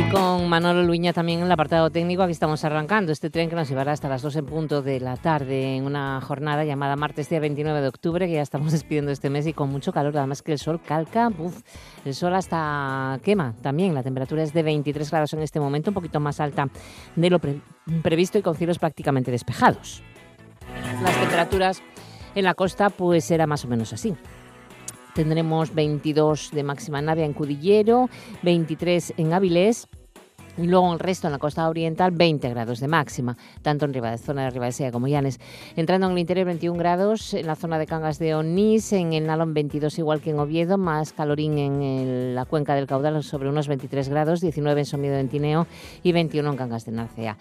Y con Manolo Luña también en el apartado técnico, aquí estamos arrancando este tren que nos llevará hasta las 2 en punto de la tarde en una jornada llamada martes día 29 de octubre, que ya estamos despidiendo este mes y con mucho calor, además que el sol calca, el sol hasta quema también, la temperatura es de 23 grados en este momento, un poquito más alta de lo previsto y con cielos prácticamente despejados. Las temperaturas en la costa pues será más o menos así. Tendremos 22 de máxima nave en Cudillero, 23 en Avilés, y luego el resto en la costa oriental 20 grados de máxima, tanto en zona de Ribadesella como Llanes. Entrando en el interior 21 grados, en la zona de Cangas de Onís, en el Nalón 22 igual que en Oviedo, más calorín en la cuenca del caudal sobre unos 23 grados, 19 en Somiedo en Tineo y 21 en Cangas de Narcea.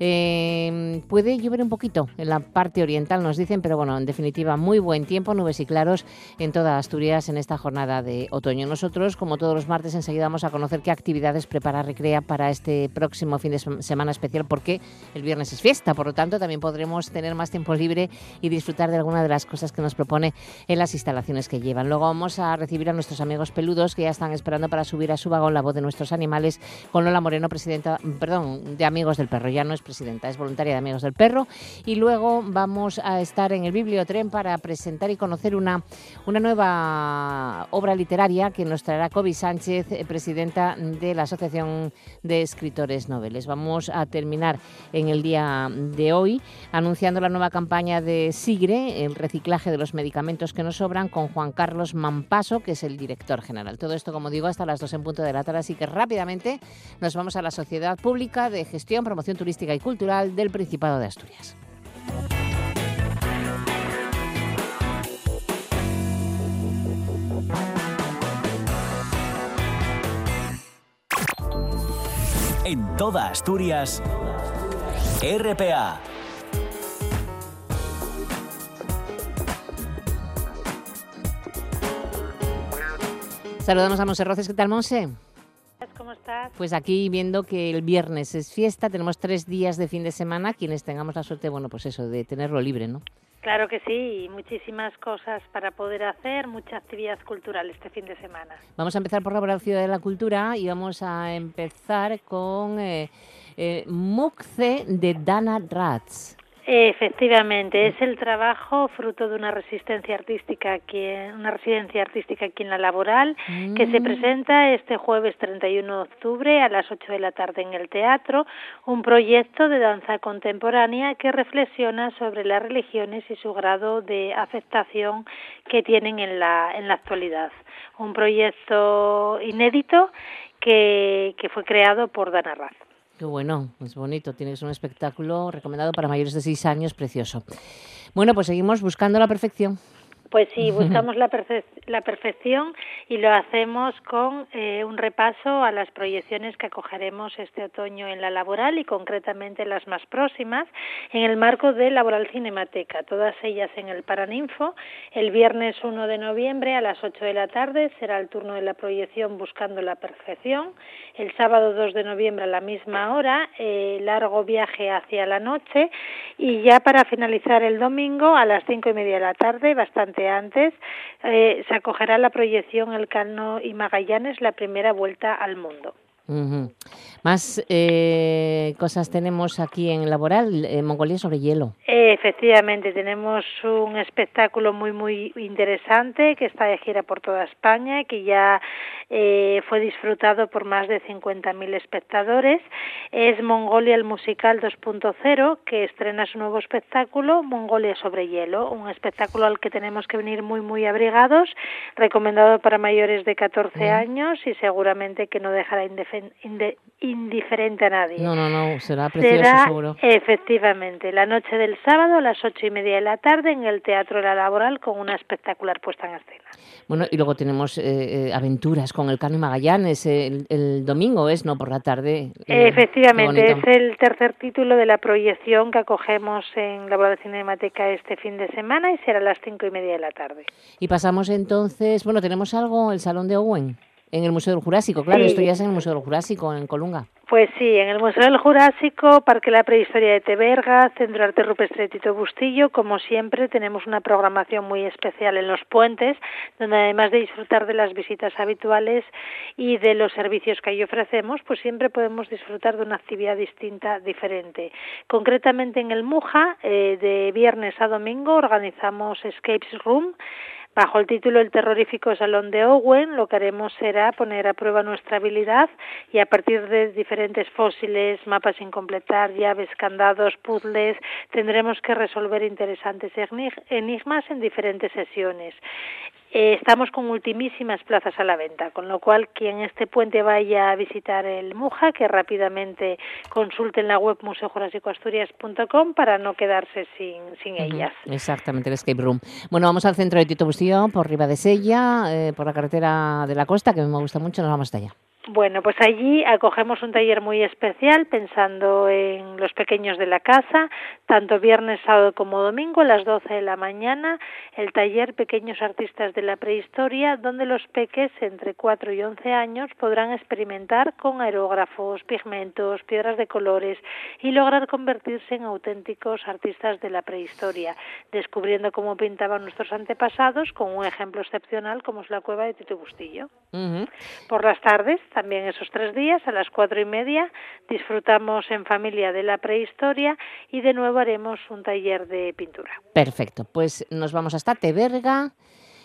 Eh, puede llover un poquito en la parte oriental, nos dicen, pero bueno, en definitiva, muy buen tiempo, nubes y claros en toda Asturias en esta jornada de otoño. Nosotros, como todos los martes, enseguida vamos a conocer qué actividades prepara Recrea para este próximo fin de semana especial, porque el viernes es fiesta, por lo tanto, también podremos tener más tiempo libre y disfrutar de alguna de las cosas que nos propone en las instalaciones que llevan. Luego vamos a recibir a nuestros amigos peludos que ya están esperando para subir a su vagón la voz de nuestros animales con Lola Moreno, presidenta, perdón, de Amigos del Perro. Ya no es presidenta, es voluntaria de Amigos del Perro. Y luego vamos a estar en el Bibliotren para presentar y conocer una, una nueva obra literaria que nos traerá Kobe Sánchez, eh, presidenta de la Asociación de Escritores Noveles. Vamos a terminar en el día de hoy anunciando la nueva campaña de Sigre, el reciclaje de los medicamentos que nos sobran, con Juan Carlos Mampaso, que es el director general. Todo esto, como digo, hasta las dos en punto de la tarde, así que rápidamente nos vamos a la Sociedad Pública de Gestión, Promoción Turística y Cultural del Principado de Asturias. En toda Asturias, RPA. Saludamos a Monse Roces. ¿Qué tal, Monse? ¿Cómo estás? Pues aquí viendo que el viernes es fiesta, tenemos tres días de fin de semana, quienes tengamos la suerte, bueno, pues eso, de tenerlo libre, ¿no? Claro que sí, muchísimas cosas para poder hacer, mucha actividad cultural este fin de semana. Vamos a empezar por la Ciudad de la Cultura y vamos a empezar con eh, eh, de Dana Ratz. Efectivamente, es el trabajo fruto de una resistencia artística aquí, una residencia artística aquí en la Laboral, que se Mm. presenta este jueves 31 de octubre a las 8 de la tarde en el teatro, un proyecto de danza contemporánea que reflexiona sobre las religiones y su grado de aceptación que tienen en la, en la actualidad. Un proyecto inédito que, que fue creado por Dana Raz. Qué bueno, es bonito. Tienes un espectáculo recomendado para mayores de seis años, precioso. Bueno, pues seguimos buscando la perfección. Pues sí, buscamos la, perfe la perfección y lo hacemos con eh, un repaso a las proyecciones que acogeremos este otoño en la laboral y concretamente las más próximas en el marco de Laboral Cinemateca, todas ellas en el Paraninfo. El viernes 1 de noviembre a las 8 de la tarde será el turno de la proyección Buscando la Perfección. El sábado 2 de noviembre a la misma hora, eh, Largo Viaje hacia la Noche y ya para finalizar el domingo a las cinco y media de la tarde, bastante antes, eh, se acogerá la proyección El Cano y Magallanes, la primera vuelta al mundo. Más eh, cosas tenemos aquí en Laboral, eh, Mongolia sobre hielo. Efectivamente, tenemos un espectáculo muy, muy interesante que está de gira por toda España y que ya eh, fue disfrutado por más de 50.000 espectadores. Es Mongolia el Musical 2.0, que estrena su nuevo espectáculo, Mongolia sobre hielo, un espectáculo al que tenemos que venir muy, muy abrigados, recomendado para mayores de 14 mm. años y seguramente que no dejará indiferente a nadie. No, no, no, será precioso será, seguro. Efectivamente, la noche del sábado a las ocho y media de la tarde en el Teatro de la Laboral con una espectacular puesta en escena. Bueno, y luego tenemos eh, aventuras con el Cano y Magallanes el, el, domingo, ¿es? ¿No? Por la tarde. Eh, Efectivamente, es el tercer título de la proyección que acogemos en la Laboral Cinemateca este fin de semana y será a las cinco y media de la tarde. Y pasamos entonces, bueno, tenemos algo, el Salón de Owen. En el Museo del Jurásico, claro, esto ya es en el Museo del Jurásico, en Colunga. Pues sí, en el Museo del Jurásico, Parque La Prehistoria de Teberga, Centro Arte Rupestre Tito Bustillo, como siempre tenemos una programación muy especial en los puentes, donde además de disfrutar de las visitas habituales y de los servicios que ahí ofrecemos, pues siempre podemos disfrutar de una actividad distinta, diferente. Concretamente en el Muja, eh, de viernes a domingo, organizamos Escapes Room, Bajo el título El terrorífico Salón de Owen, lo que haremos será poner a prueba nuestra habilidad y a partir de diferentes fósiles, mapas sin completar, llaves, candados, puzzles, tendremos que resolver interesantes enigmas en diferentes sesiones. Eh, estamos con ultimísimas plazas a la venta, con lo cual quien este puente vaya a visitar el Muja, que rápidamente consulte en la web museojurásicoasturias.com para no quedarse sin, sin ellas. Exactamente, el escape room. Bueno, vamos al centro de Tito Bustillo, por Riva de Sella, eh, por la carretera de la costa, que me gusta mucho, nos vamos hasta allá. Bueno, pues allí acogemos un taller muy especial pensando en los pequeños de la casa, tanto viernes, sábado como domingo a las 12 de la mañana, el taller Pequeños Artistas de la Prehistoria, donde los peques entre 4 y 11 años podrán experimentar con aerógrafos, pigmentos, piedras de colores y lograr convertirse en auténticos artistas de la prehistoria, descubriendo cómo pintaban nuestros antepasados con un ejemplo excepcional como es la cueva de Tito Bustillo. Por las tardes también esos tres días a las cuatro y media disfrutamos en familia de la prehistoria y de nuevo haremos un taller de pintura. Perfecto, pues nos vamos hasta Teberga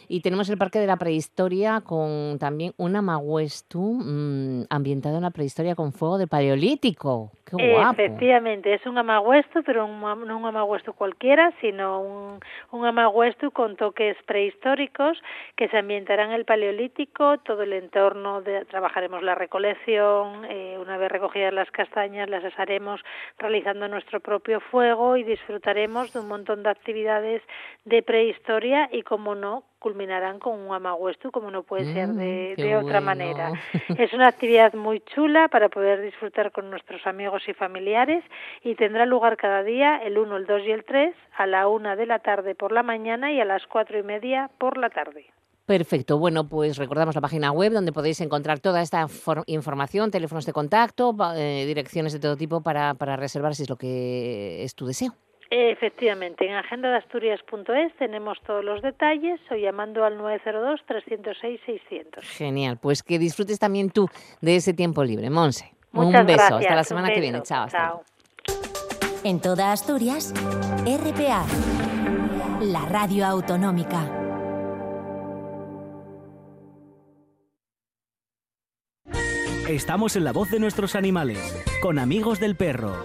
y tenemos el Parque de la Prehistoria con también un amaguestu mmm, ambientado en la prehistoria con fuego de paleolítico. ¡Qué guapo! Efectivamente, es un amaguestu, pero un, no un amaguestu cualquiera, sino un, un amaguestu con toques prehistóricos que se ambientarán en el paleolítico, todo el entorno, de, trabajaremos la recolección, eh, una vez recogidas las castañas las asaremos realizando nuestro propio fuego y disfrutaremos de un montón de actividades de prehistoria y, como no, culminarán con un amaguestu, como no puede ser de, Mm, de otra manera. Es una actividad muy chula para poder disfrutar con nuestros amigos y familiares y tendrá lugar cada día el 1, el 2 y el 3 a la 1 de la tarde por la mañana y a las 4 y media por la tarde. Perfecto. Bueno, pues recordamos la página web donde podéis encontrar toda esta información, teléfonos de contacto, eh, direcciones de todo tipo para, para reservar si es lo que es tu deseo. Efectivamente, en agendadasturias.es tenemos todos los detalles o llamando al 902-306-600. Genial, pues que disfrutes también tú de ese tiempo libre. Monse, Muchas un beso, gracias, hasta la semana que viene. Chao. hasta Chao. En toda Asturias, RPA, la radio autonómica. Estamos en la voz de nuestros animales, con amigos del perro.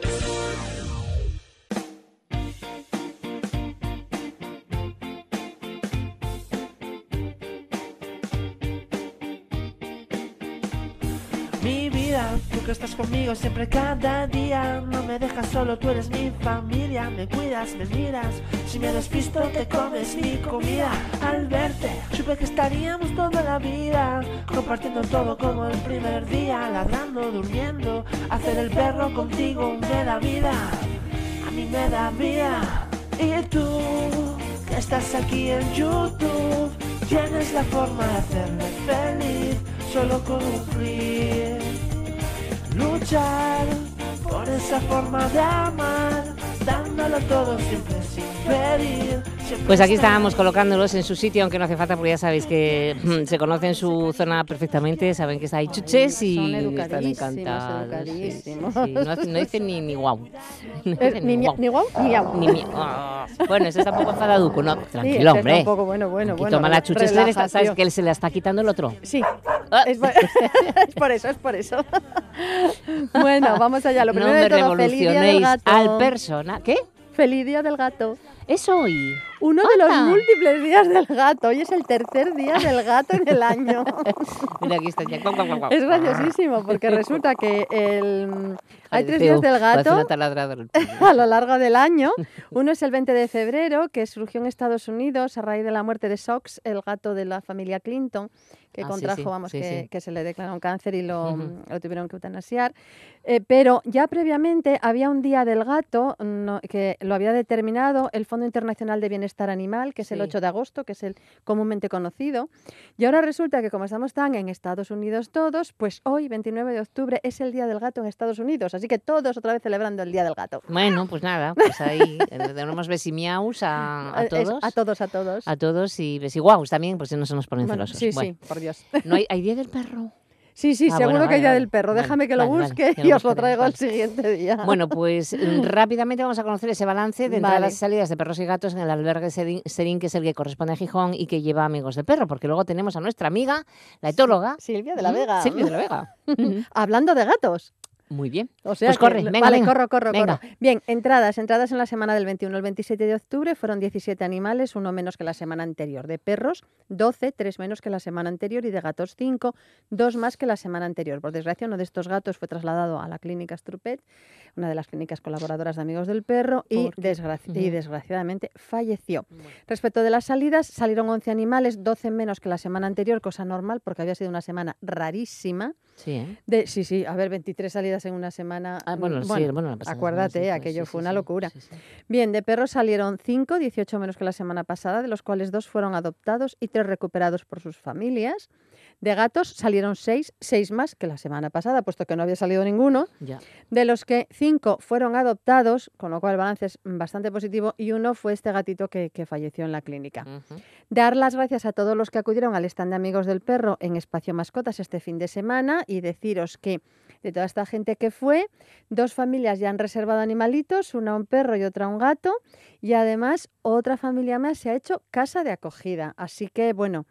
Tú que estás conmigo siempre cada día. No me dejas solo, tú eres mi familia Me cuidas, me miras. Si me despisto te comes mi comida. Al verte, supe que estaríamos toda la vida Compartiendo todo como el primer día Ladrando, durmiendo Hacer el perro contigo me da vida A mí me da vida. Y tú, que estás aquí en YouTube Tienes la forma de hacerme feliz Solo cumplir Luchar por esa forma de amar Dándolo todo siempre sin pedir Pues aquí estábamos colocándolos en su sitio, aunque no hace falta, porque ya sabéis que mm, se conocen su zona perfectamente, saben que está ahí chuches y son están encantados. sí, sí. No, no dicen ni, ni guau. No Eh, dicen ni, guau. ni guau ni guau. Ni mi- ah. Bueno, ese está un poco enfadaduco, ¿no? Tranquilo, está hombre. un poco bueno, bueno, bueno. Toma la chuches, está- sabes que él se la está quitando el otro. Sí, Ah. es por, es por eso, es por eso. bueno, vamos allá. Lo no primero me de todo, revolucionéis gato. al persona. ¿Qué? Feliz día del gato. Es hoy. Uno de los múltiples días del gato. Hoy es el tercer día del gato en el año. Mira, aquí está ya. Es graciosísimo porque resulta que el, Hay tres días del gato a lo largo del año. Uno es el 20 de febrero, que surgió en Estados Unidos a raíz de la muerte de Sox, el gato de la familia Clinton, que Ah, contrajo, sí, vamos, sí, que, que se le declaró un cáncer y lo, lo tuvieron que eutanasiar. Eh, pero ya previamente había un día del gato no, que lo había determinado el Fondo Internacional de Bienestar Animal, que es el Sí. 8 de agosto, que es el comúnmente conocido. Y ahora resulta que como estamos tan en Estados Unidos todos, pues hoy, 29 de octubre, es el Día del Gato en Estados Unidos. Así que todos otra vez celebrando el Día del Gato. Bueno, pues nada, pues ahí eh, le damos besimiaus a, a Es- todos. a todos, a todos. A todos y besiguaus también, pues si no se nos ponen Bueno, celosos. sí, Bueno, sí, por Dios. ¿No hay, hay Día del Perro? Sí, sí, Ah, seguro bueno, que vale, vale. del Perro. Vale, Déjame que lo busque que y os lo traigo el siguiente día. Bueno, pues mm, rápidamente vamos a conocer ese balance de entradas y salidas de perros y gatos en el albergue Serín, que es el que corresponde a Gijón y que lleva amigos del perro, porque luego tenemos a nuestra amiga, la etóloga. Silvia de la Vega. Silvia de la Vega. Hablando de gatos. Muy bien. O sea Pues que- corre, venga, vale, venga, corro, corro, venga. corro. Bien, entradas, entradas en la semana del 21 al 27 de octubre fueron 17 animales, uno menos que la semana anterior. De perros, 12, tres menos que la semana anterior y de gatos 5, dos más que la semana anterior. Por desgracia, uno de estos gatos fue trasladado a la clínica Strupet, una de las clínicas colaboradoras de Amigos del Perro, y, desgraciadamente falleció. Respecto de las salidas, salieron 11 animales, 12 menos que la semana anterior, cosa normal porque había sido una semana rarísima. Sí, ¿eh? De, sí, sí, a ver, 23 salidas en una semana. Ah, bueno, mm, sí, bueno, la pasada acuérdate, semana sí fue, aquello sí, fue sí, una sí, locura. sí, sí. Bien, de perros salieron 5, 18 menos que la semana pasada, de los cuales dos fueron adoptados y tres recuperados por sus familias. De gatos salieron 6, 6 más que la semana pasada, puesto que no había salido ninguno, Ya. de los que 5 fueron adoptados, con lo cual el balance es bastante positivo, y uno fue este gatito que, que falleció en la clínica. Dar las gracias a todos los que acudieron al stand de Amigos del Perro en Espacio Mascotas este fin de semana y deciros que de toda esta gente que fue, dos familias ya han reservado animalitos, una un perro y otra un gato, y además otra familia más se ha hecho casa de acogida. Así que, bueno,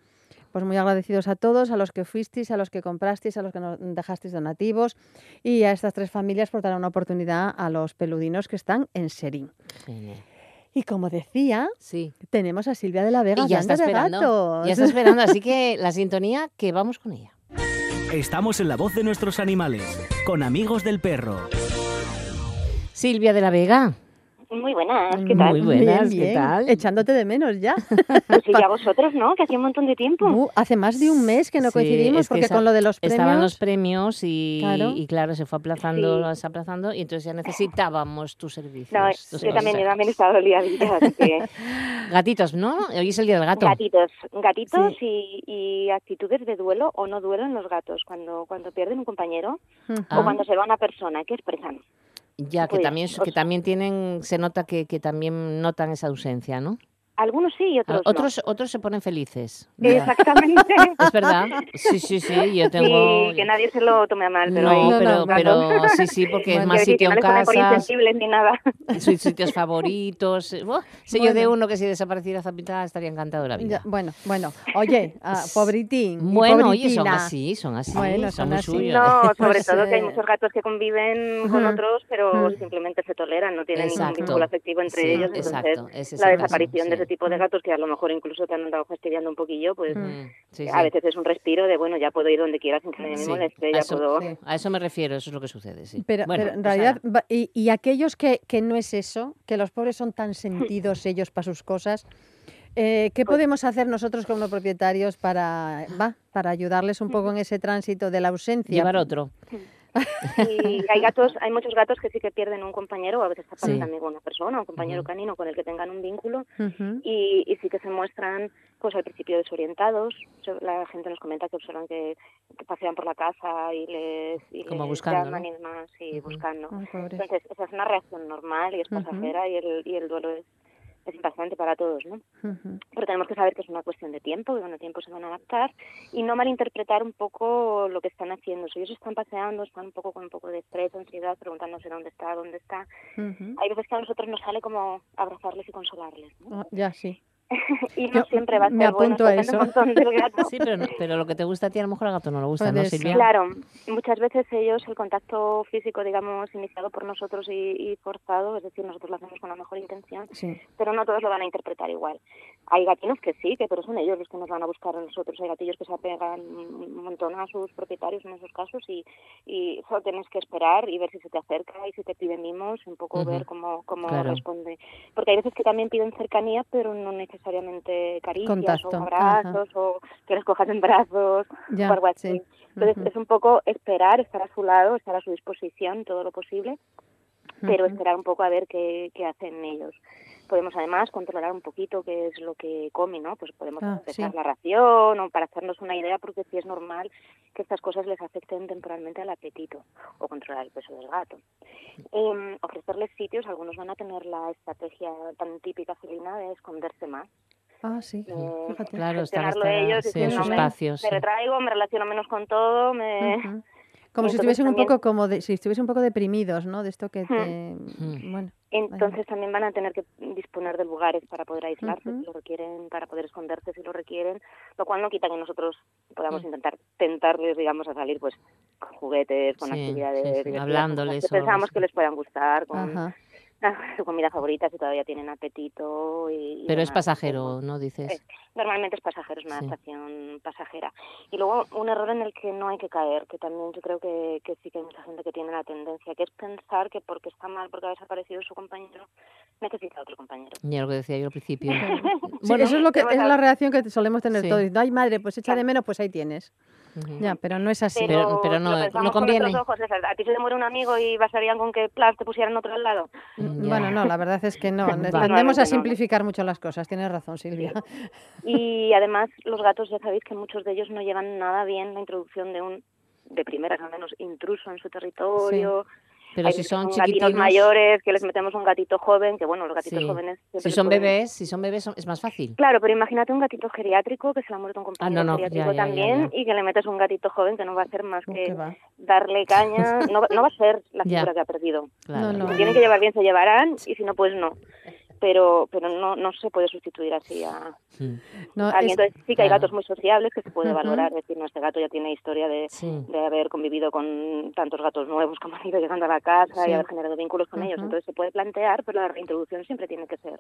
pues muy agradecidos a todos, a los que fuisteis, a los que comprasteis, a los que nos dejasteis donativos y a estas tres familias por dar una oportunidad a los peludinos que están en Serín. Genial. Y como decía, Sí. tenemos a Silvia de la Vega Y ya está esperando. gatos. Ya está esperando, así que la sintonía, que vamos con ella. Estamos en la voz de nuestros animales, con amigos del perro. Silvia de la Vega. Muy buenas, ¿qué tal? Muy buenas, Bien, ¿qué bien. tal? Echándote de menos ya. Pues sí, ya vosotros, ¿no? Que hacía un montón de tiempo. Uh, hace más de un mes que no Sí, coincidimos es que porque esa- con lo de los premios... Estaban los premios y Claro. y claro, se fue aplazando, Sí. se aplazando y entonces ya necesitábamos tus servicios. No, tus yo también, yo también he estado liadita, así que Gatitos, ¿no? Hoy es el día del gato. gatitos, gatitos y, y actitudes de duelo o no duelo en los gatos, cuando, cuando pierden un compañero. Ah. o cuando se va una persona, ¿qué expresan? Ya, que Pues, también, que también tienen, se nota que, que también notan esa ausencia, ¿no? Algunos sí y A- otros no. otros, otros se ponen felices. Exactamente. Es verdad. Sí, sí, sí. Yo tengo. Sí, que nadie se lo tome a mal, pero no, No, pero, no, pero sí, sí, porque es Bueno, más sitio no en casa, insensibles ni nada. sus sitios favoritos. buah, sé yo de Bueno. uno que si desapareciera Zapita estaría encantado de la Ya, vida. bueno, bueno. Oye, ah, pobritín. Bueno, oye, son así, son así, Bueno, son son muy así. suyos. No, sobre Pues, todo que hay eh, muchos gatos que conviven con otros, pero simplemente se toleran, no tienen Exacto. ningún vínculo afectivo entre Sí, ellos. Entonces, exacto, es la desaparición de. Ese tipo de gatos, que a lo mejor incluso te han andado fastidiando un poquillo, pues Mm, sí, a sí. veces es un respiro de, bueno, ya puedo ir donde quiera sin que nadie me Sí, moleste, a ya eso, puedo... sí. a eso me refiero, eso es lo que sucede, sí. Pero, Bueno, pero en pues realidad, y, y aquellos que, que no es eso, que los pobres son tan sentidos ellos para sus cosas, eh, ¿qué Pues podemos hacer nosotros como propietarios para, va, para ayudarles un poco en ese tránsito de la ausencia? Llevar otro. Y hay gatos, hay muchos gatos que sí que pierden un compañero, o a veces aparece Sí. también con una persona, un compañero canino con el que tengan un vínculo, y, y sí que se muestran pues al principio desorientados. So- la gente nos comenta que observan que, que pasean por la casa y les, y Como les buscando, llaman ¿no? y demás y buscando. Entonces esa es una reacción normal y es pasajera y el y el duelo es es impactante para todos, ¿no? Ujú. Pero tenemos que saber que es una cuestión de tiempo, que con el tiempo se van a adaptar y no malinterpretar un poco lo que están haciendo. Si ellos están paseando, están un poco con un poco de estrés, ansiedad, preguntándose dónde está, dónde está. Hay veces que a nosotros nos sale como abrazarles y consolarles, ¿no? Ah, ya, sí. y no Yo siempre va a ser me bueno, apunto a depende un eso. montón del gato. Sí, pero, no- pero lo que te gusta a ti a lo mejor al gato no le gusta, ¿no, Puede ser. Silvia? Claro, muchas veces ellos el contacto físico, digamos, iniciado por nosotros y, y forzado, es decir, nosotros lo hacemos con la mejor intención, Sí. pero no todos lo van a interpretar igual. Hay gatinos que sí, que pero son ellos los que nos van a buscar a nosotros. Hay gatillos que se apegan un montón a sus propietarios en esos casos y, y solo tienes que esperar y ver si se te acerca y si te pide mimos, un poco Ujú. ver cómo, cómo Claro. responde. Porque hay veces que también piden cercanía, pero no necesariamente caricias Contacto, o abrazos o que les cojas en brazos Ya, o algo así. sí. Entonces es un poco esperar, estar a su lado, estar a su disposición todo lo posible, pero esperar un poco a ver qué, qué hacen ellos. Podemos además controlar un poquito qué es lo que comen, ¿no? Pues podemos Ah, empezar sí. la ración o para hacernos una idea, porque sí es normal que estas cosas les afecten temporalmente al apetito o controlar el peso del gato. Em, ofrecerles sitios, algunos van a tener la estrategia tan típica felina de esconderse más. Ah, sí. Eh, Fíjate. Claro, estar, gestionarlo estar ellos, sí, diciendo, "Me- espacio, Me sí. retraigo, me relaciono menos con todo, me... Como si estuviesen un poco como de, si estuviesen un poco deprimidos, ¿no? De esto que te, Hmm. bueno, Entonces también van a tener que disponer de lugares para poder aislarse si lo requieren, para poder esconderse si lo requieren, lo cual no quita que nosotros podamos Mm. intentar tentarles, digamos, a salir pues con juguetes, con Sí, actividades sí, hablándoles que pensamos que les puedan gustar, con ajá. su comida favorita si todavía tienen apetito. Y, y Pero es demás. pasajero, ¿no? Dices. Normalmente es pasajero, es una Sí. adaptación pasajera. Y luego un error en el que no hay que caer, que también yo creo que, que sí que hay mucha gente que tiene la tendencia, que es pensar que porque está mal, porque ha desaparecido su compañero, necesita otro compañero. Ya lo que decía yo al principio. Sí, Bueno, eso es lo que es la reacción que solemos tener Sí. todos. Ay, madre, pues echa de menos, pues ahí tienes. Ya, pero no es así. Pero- pero no- lo con conviene. ojos, a ti se te muere un amigo y bastarían con que plas te pusieran otro al lado. Mm, Bueno, no, la verdad es que no. Tendemos a no, ¿no? simplificar mucho las cosas. Tienes razón, Silvia. Y además los gatos ya sabéis que muchos de ellos no llevan nada bien la introducción de un de primeras al menos intruso en su territorio. Pero Hay si son gatitos mayores que les metemos un gatito joven, que bueno, los gatitos Sí. jóvenes si son pueden- bebés, si son bebés es más fácil. Claro, pero imagínate un gatito geriátrico que se le ha muerto un compañero Ah, no, no, geriátrico ya, ya, ya, también ya. y que le metes un gatito joven que no va a hacer más que darle caña, no, va- no va a ser la Ya. figura que ha perdido. Claro. no. Si tienen que llevar bien se llevarán y si no pues no. Pero pero no no se puede sustituir así a, Mm. No, a alguien. es- Entonces sí que hay gatos muy sociables que se puede valorar. Es decir, no, este gato ya tiene historia de, Sí. de haber convivido con tantos gatos nuevos como han ido llegando a la casa Sí. y haber generado vínculos con ellos. Entonces se puede plantear, pero la reintroducción siempre tiene que ser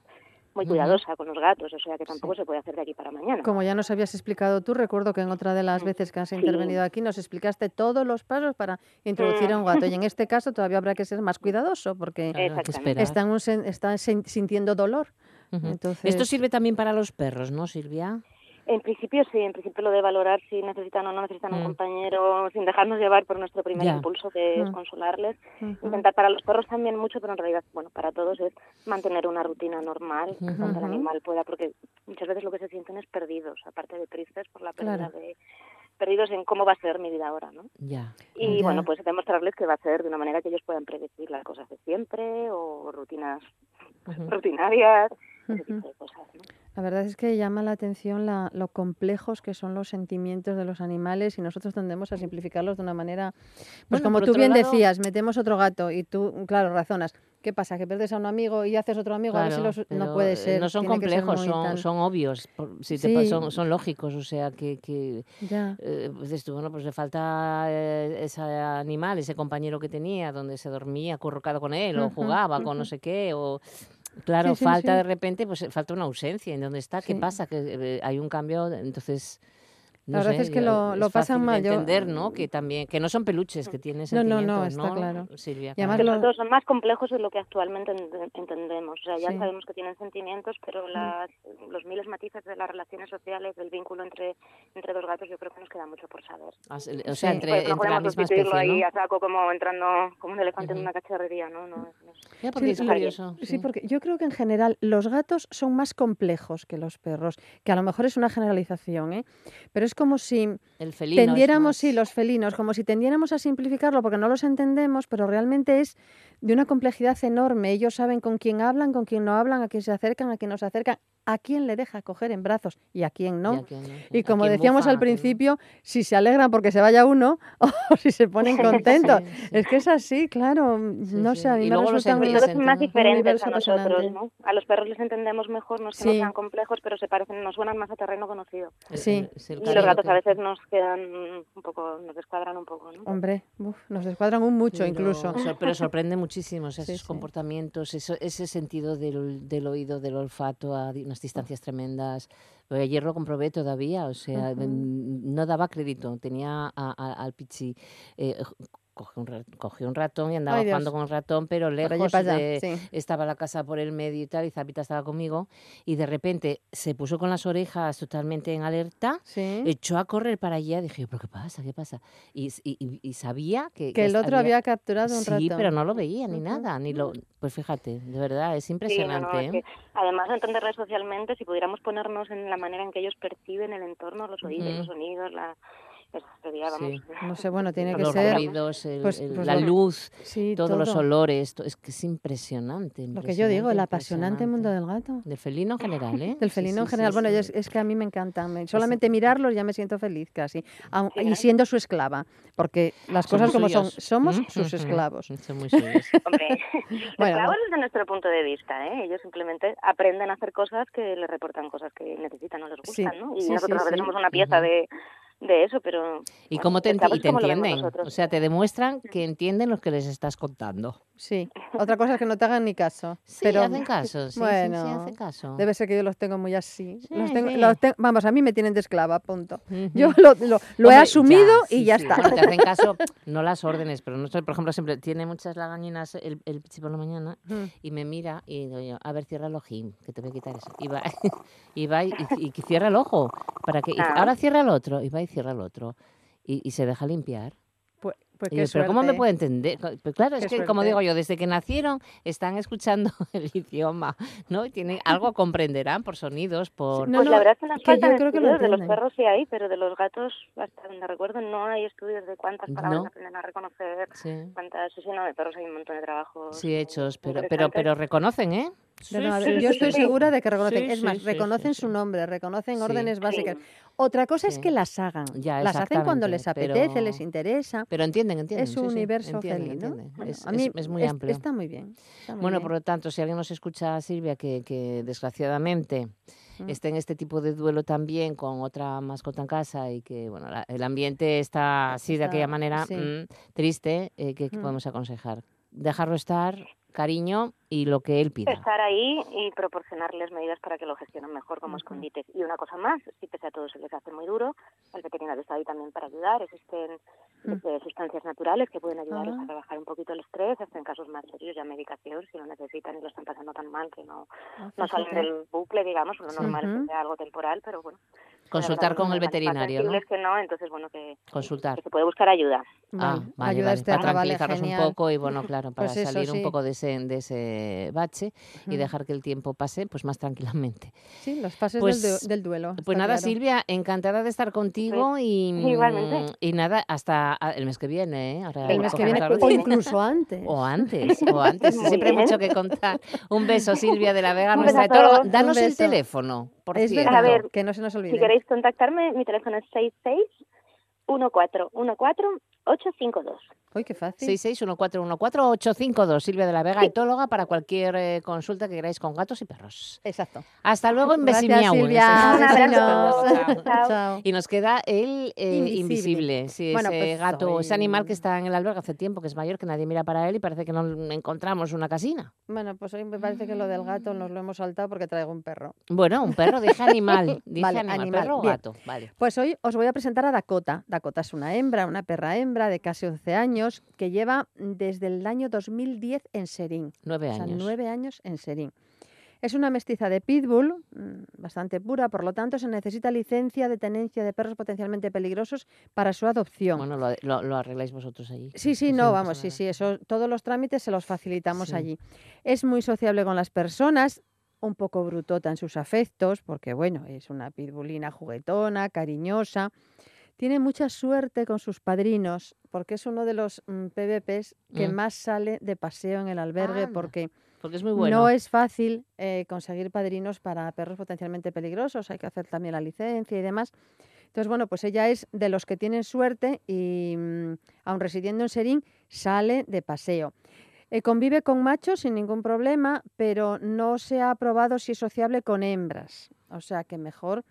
muy cuidadosa con los gatos. O sea que tampoco se puede hacer de aquí para mañana. Como ya nos habías explicado tú, recuerdo que en otra de las veces que has Sí. intervenido aquí nos explicaste todos los pasos para introducir a un gato. Y en este caso todavía habrá que ser más cuidadoso porque un sen- están dolor. Entonces, Esto sirve también para los perros, ¿no, Silvia? En principio sí, en principio lo de valorar si necesitan o no necesitan Mm. un compañero sin dejarnos llevar por nuestro primer impulso que es Mm. consolarles. Intentar para los perros también mucho, pero en realidad, bueno, para todos es mantener una rutina normal Ujú. donde el animal pueda, porque muchas veces lo que se sienten es perdidos, aparte de tristes por la pérdida Claro. de perdidos en cómo va a ser mi vida ahora, ¿no? Ya. Y Ya. bueno, pues demostrarles que va a ser de una manera que ellos puedan predecir las cosas de siempre o rutinas rutinarias, ese tipo de cosas, ¿no? La verdad es que llama la atención la- lo complejos que son los sentimientos de los animales y nosotros tendemos a simplificarlos de una manera, pues Bueno, como tú bien lado- decías, metemos otro gato y tú, claro, razonas. ¿Qué pasa? ¿Que pierdes a un amigo y haces otro amigo? a ver si los... No puede eh, ser. No son complejos, son, son obvios. te Sí. son, son lógicos, o sea, que, que Ya. eh, pues bueno, pues le falta eh, ese animal, ese compañero que tenía, donde se dormía acurrucado con él, o jugaba con no sé qué, o... Claro, Sí, sí, falta sí. de repente, pues falta una ausencia. ¿En dónde está? ¿Qué pasa? Que eh, hay un cambio, entonces... La no verdad sé, es que lo- lo es pasan mal, yo- entender, ¿no? Que también, que no son peluches, que tienen No, no, no, sentimientos, está claro. Silvia, Y además claro. que lo- todos son más complejos de lo que actualmente ent- entendemos. O sea, ya Sí. sabemos que tienen sentimientos, pero las, los miles matices de las relaciones sociales, del vínculo entre, entre dos gatos, yo creo que nos queda mucho por saber. O sea, Sí. entre, Pues no entre la misma especie, ahí ¿no? a saco como entrando como un elefante Ujú. en una cacharrería, ¿no? no, no es- Ya, porque Sí, es curioso. Sí, porque yo creo que en general los gatos son más complejos que los perros, que a lo mejor es una generalización, ¿eh? pero es como si El es tendiéramos, más- sí, los felinos, como si tendiéramos a simplificarlo porque no los entendemos, pero realmente es de una complejidad enorme. Ellos saben con quién hablan, con quién no hablan, a quién se acercan, a quién no se acercan. A quién le deja coger en brazos y a quién Y no. a quién no, sí. Y como quién decíamos bufa, al no. principio, si se alegran porque se vaya uno o si se ponen contentos. Sí, sí. Es que es así, claro. Sí, no sí. sé, a mí Y me resulta muy... Los perros son más diferentes a nosotros. ¿no? A los perros les entendemos mejor, no es que no sean complejos, pero se parecen, nos suenan más a terreno conocido. Sí. Y los gatos que- a veces nos quedan un poco, nos descuadran un poco, ¿no? Hombre, uf, nos descuadran un mucho Pero incluso. pero sorprende muchísimo o sea, Sí, esos sí. comportamientos, eso- ese sentido del, del oído, del olfato a unas distancias tremendas. Ayer lo comprobé todavía, o sea, no daba crédito. Tenía a- a- al pichi, eh, cogió, un, cogió un ratón y andaba Ay, jugando con el ratón, pero lejos allá, de, sí. estaba la casa por el medio y tal, y Zapita estaba conmigo, y de repente se puso con las orejas totalmente en alerta, Sí. echó a correr para allá, dije, ¿pero qué pasa? ¿Qué pasa? Y, sabía que... Que el otro había capturado un Sí, ratón. pero no lo veía ni nada, ni lo... Pues fíjate, de verdad, es Sí, no, impresionante. no, es ¿eh? que además de entenderles socialmente, si pudiéramos ponernos en la manera en que ellos perciben el entorno, los oídos, los sonidos, la... Sería, vamos... Sí. No sé, bueno, tiene que los ser... ruidos, el- pues- el- pues la luz, Sí, todos los todo. olores, to- es que es impresionante. Lo que yo digo, el impresionante, apasionante mundo impresionante. del gato. Del felino en general, ¿eh? Del Sí, felino en sí, general. sí, bueno, es, es que a mí me encantan. me- Solamente mirarlos ya me siento feliz casi. Sí, y ¿no? siendo su esclava. Porque las Son cosas como son, suyos. somos Mm, sus esclavos. Son muy suyos. Hombre, Bueno, esclavos desde nuestro punto de vista, ¿eh? Ellos simplemente aprenden a hacer cosas que les reportan cosas que necesitan o les Sí, gustan, ¿no? Y sí, sí, nosotros a veces sí. somos una pieza Ujú. de, de eso, pero... ¿Y bueno, cómo te, enti- y te entienden? O sea, te demuestran que entienden lo que les estás contando. Sí. Otra cosa es que no te hagan ni caso. Sí, pero hacen caso, sí, sí, bueno, sí, hacen caso. Debe ser que yo los tengo muy así. Sí, Los tengo- sí. los te- vamos, a mí me tienen de esclava, punto. Yo lo, lo- lo he Hombre, asumido y sí, ya sí. está. Bueno, te hacen caso, no las órdenes, pero no por ejemplo, siempre tiene muchas lagañinas el, el pichi por la mañana Mm. y me mira y digo yo, a ver, cierra el ojín, que te voy a quitar eso. Y va y, va y, y que cierra el ojo, para que, y Ah. ahora cierra el otro, y va y cierra el otro. Y, y se deja limpiar. Pues, yo, pero ¿cómo me puede entender? Pues claro, es que como digo yo, desde que nacieron están escuchando el idioma, ¿no? Y tienen, algo comprenderán por sonidos, por... No, pues no, la verdad es que nos que faltan que lo estudios, de los perros sí hay, pero de los gatos, hasta donde recuerdo, no hay estudios de cuántas palabras No. aprenden a reconocer, Sí, cuántas... Sí, sí, no, de perros hay un montón de trabajos. sí, hechos, pero, pero, pero reconocen, ¿eh? No, Sí, yo sí, estoy sí. segura de que reconocen. Sí, es más, sí, reconocen sí, su nombre, reconocen Sí. órdenes Sí. básicas. Otra cosa es que las hagan. Ya, las hacen cuando les apetece, pero- les interesa. Pero entienden, entienden. es un universo entienden, feliz, ¿no? Bueno, Es, a mí es- es muy es- amplio. Está muy bien. está muy Bueno, bien. por lo tanto, si alguien nos escucha, Silvia, que, que desgraciadamente Mm. esté en este tipo de duelo también con otra mascota en casa y que bueno la- el ambiente está así de Está- aquella manera sí. mm, triste, eh, ¿qué, qué Mm. podemos aconsejar? Dejarlo estar, cariño y lo que él pida. Estar ahí y proporcionarles medidas para que lo gestionen mejor como Ujú. escondites. Y una cosa más, si pese a todo se les hace muy duro, el veterinario está ahí también para ayudar. Existen desde sustancias naturales que pueden ayudarles Ah. a rebajar un poquito el estrés, hasta en casos más serios ya medicación, si lo necesitan y lo están pasando tan mal que no, Ah, no salen del bucle, digamos, lo normal es que sea algo temporal, pero bueno. Consultar con el veterinario, ¿no? que no, entonces bueno, que, Consultar. que se puede buscar ayuda. Ah, Vale, vale, ayuda vale, externa, para vale, tranquilizarnos un poco y bueno, claro, para Pues eso salir un sí. poco de ese, de ese bache y dejar que el tiempo pase pues más tranquilamente. Sí, las fases Pues- del, du- del duelo. Pues nada, claro. Silvia, encantada de estar contigo y, igualmente. y nada, hasta ah, el mes que viene. ¿eh? Ahora El mes que viene o incluso antes. O antes, o antes. Muy Siempre hay bien. mucho que contar. Un beso, Silvia de la Vega, nuestra etóloga. Danos el teléfono, por es cierto. verdad, A ver, que no se nos olvide. Si queréis contactarme, mi teléfono es 66 1414 852. Uy, qué fácil. 661414852, Silvia de la Vega, etóloga, para cualquier eh, consulta que queráis con gatos y perros. Exacto. Hasta luego, en Besimiau. Silvia. Un abrazo. Chao. Chao. Chao. Y nos queda el eh, Invisible. invisible. Sí, Bueno, ese pues gato, ese animal que está en el albergue hace tiempo, que es mayor, que nadie mira para él y parece que no encontramos una casina. Bueno, pues hoy me parece que lo del gato nos lo hemos saltado porque traigo un perro. Bueno, un perro, dije animal. Dije Vale, animal, animal, perro o gato. Vale. Pues hoy os voy a presentar a Dakota. Dakota es una hembra, una perra hembra de casi 11 años que lleva desde el año 2010 en Serín. Nueve O sea, años. nueve años en Serín. Es una mestiza de pitbull, mm, bastante pura, por lo tanto se necesita licencia de tenencia de perros potencialmente peligrosos para su adopción. Bueno, lo, lo- lo arregláis vosotros allí. Sí, sí, no, vamos, sí, sí, eso, todos los trámites se los facilitamos Sí. allí. Es muy sociable con las personas, un poco brutota en sus afectos, porque bueno, es una pitbullina juguetona, cariñosa. Tiene mucha suerte con sus padrinos, porque es uno de los mm, PVPs que Mm. más sale de paseo en el albergue, Porque es muy bueno. no es fácil eh, conseguir padrinos para perros potencialmente peligrosos, hay que hacer también la licencia y demás. Entonces, bueno, pues ella es de los que tienen suerte y, mm, aun residiendo en Serín, sale de paseo. Eh, convive con machos sin ningún problema, pero no se ha probado si es sociable con hembras. O sea que mejor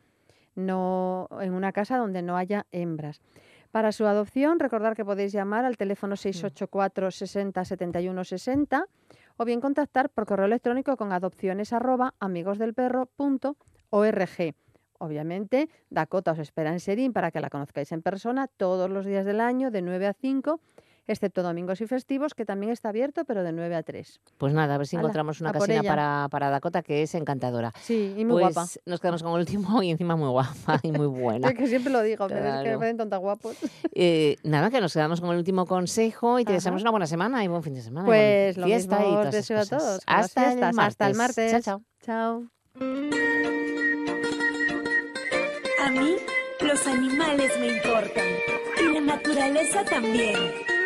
no en una casa donde no haya hembras. Para su adopción, recordar que podéis llamar al teléfono 684 60 71 60 o bien contactar por correo electrónico con adopciones arroba amigosdelperro.org. Obviamente, Dakota os espera en Serín para que la conozcáis en persona todos los días del año de 9 a 5, excepto domingos y festivos, que también está abierto, pero de 9 a 3. Pues nada, a ver si Hala, encontramos una casina para, para Dakota que es encantadora. Sí, y muy pues guapa. nos quedamos con el último y encima muy guapa y muy buena. Es que siempre lo digo, me- es que Claro. me parecen tontas guapos. Eh, nada, que nos quedamos con el último consejo y te Ajá. deseamos una buena semana y buen fin de semana. Pues lo fiesta mismo y os todas deseo a todos. Hasta el fiestas. Hasta el martes. martes. Chao, chao. Chao. A mí, los animales me importan. Y la naturaleza también.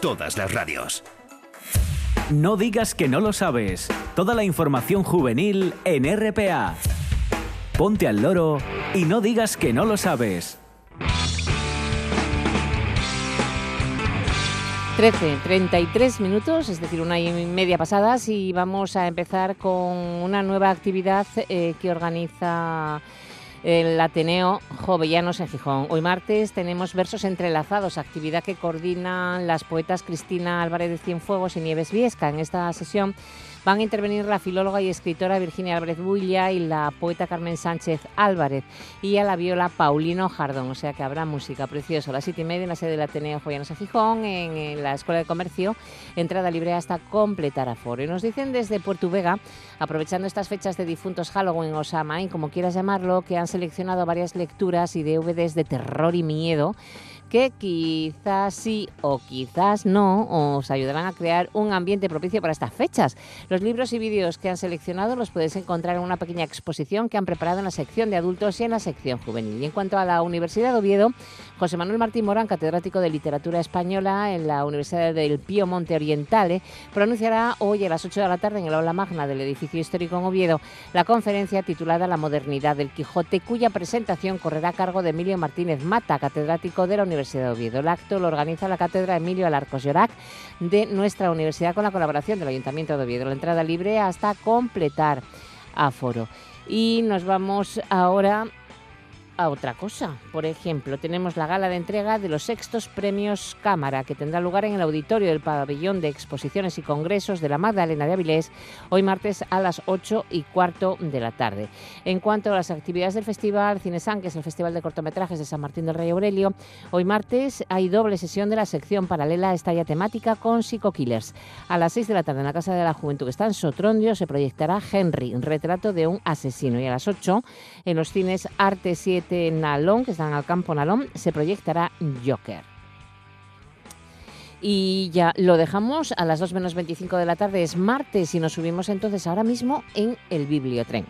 Todas las radios. No digas que no lo sabes. Toda la información juvenil en RPA. Ponte al loro y no digas que no lo sabes. 13, 33 minutos, es decir, una y media pasadas, y vamos a empezar con una nueva actividad eh, que organiza el Ateneo Jovellanos en Gijón. Hoy martes tenemos versos entrelazados, actividad que coordinan las poetas Cristina Álvarez de Cienfuegos y Nieves Viesca. En esta sesión van a intervenir la filóloga y escritora Virginia Álvarez Builla y la poeta Carmen Sánchez Álvarez y a la viola Paulino Jardón. O sea que habrá música preciosa a las siete y media en la sede del Ateneo Jovellanos en Gijón, en, en la Escuela de Comercio, entrada libre hasta completar aforo. Y nos dicen desde Puerto Vega, aprovechando estas fechas de difuntos Halloween o Samhain, como quieras llamarlo, que han seleccionado varias lecturas y DVDs de terror y miedo que quizás sí o quizás no os ayudarán a crear un ambiente propicio para estas fechas. Los libros y vídeos que han seleccionado los podéis encontrar en una pequeña exposición que han preparado en la sección de adultos y en la sección juvenil. Y en cuanto a la Universidad de Oviedo, José Manuel Martín Morán, catedrático de Literatura Española en la Universidad del Pío Monte Orientale, pronunciará hoy a las 8 de la tarde en el aula magna del edificio histórico en Oviedo la conferencia titulada La modernidad del Quijote, cuya presentación correrá a cargo de Emilio Martínez Mata, catedrático de la Universidad de Oviedo. El acto lo organiza la cátedra Emilio Alarcos Llorac de nuestra universidad con la colaboración del Ayuntamiento de Oviedo. La entrada libre hasta completar aforo. Y nos vamos ahora a otra cosa. Por ejemplo, tenemos la gala de entrega de los sextos premios Cámara, que tendrá lugar en el auditorio del Pabellón de Exposiciones y Congresos de la Magdalena de Avilés, hoy martes a las 8 y cuarto de la tarde. En cuanto a las actividades del festival Cinesan, que es el Festival de Cortometrajes de San Martín del Rey Aurelio, hoy martes hay doble sesión de la sección paralela a esta ya temática con Psycho Killers. A las 6 de la tarde en la Casa de la Juventud que está en Sotrondio se proyectará Henry, un retrato de un asesino. Y a las 8 en los cines Arte 7 Nalón, que están al campo Nalón, se proyectará Joker. Y ya lo dejamos a las 2 menos 25 de la tarde, es martes, y nos subimos entonces ahora mismo en el Bibliotren.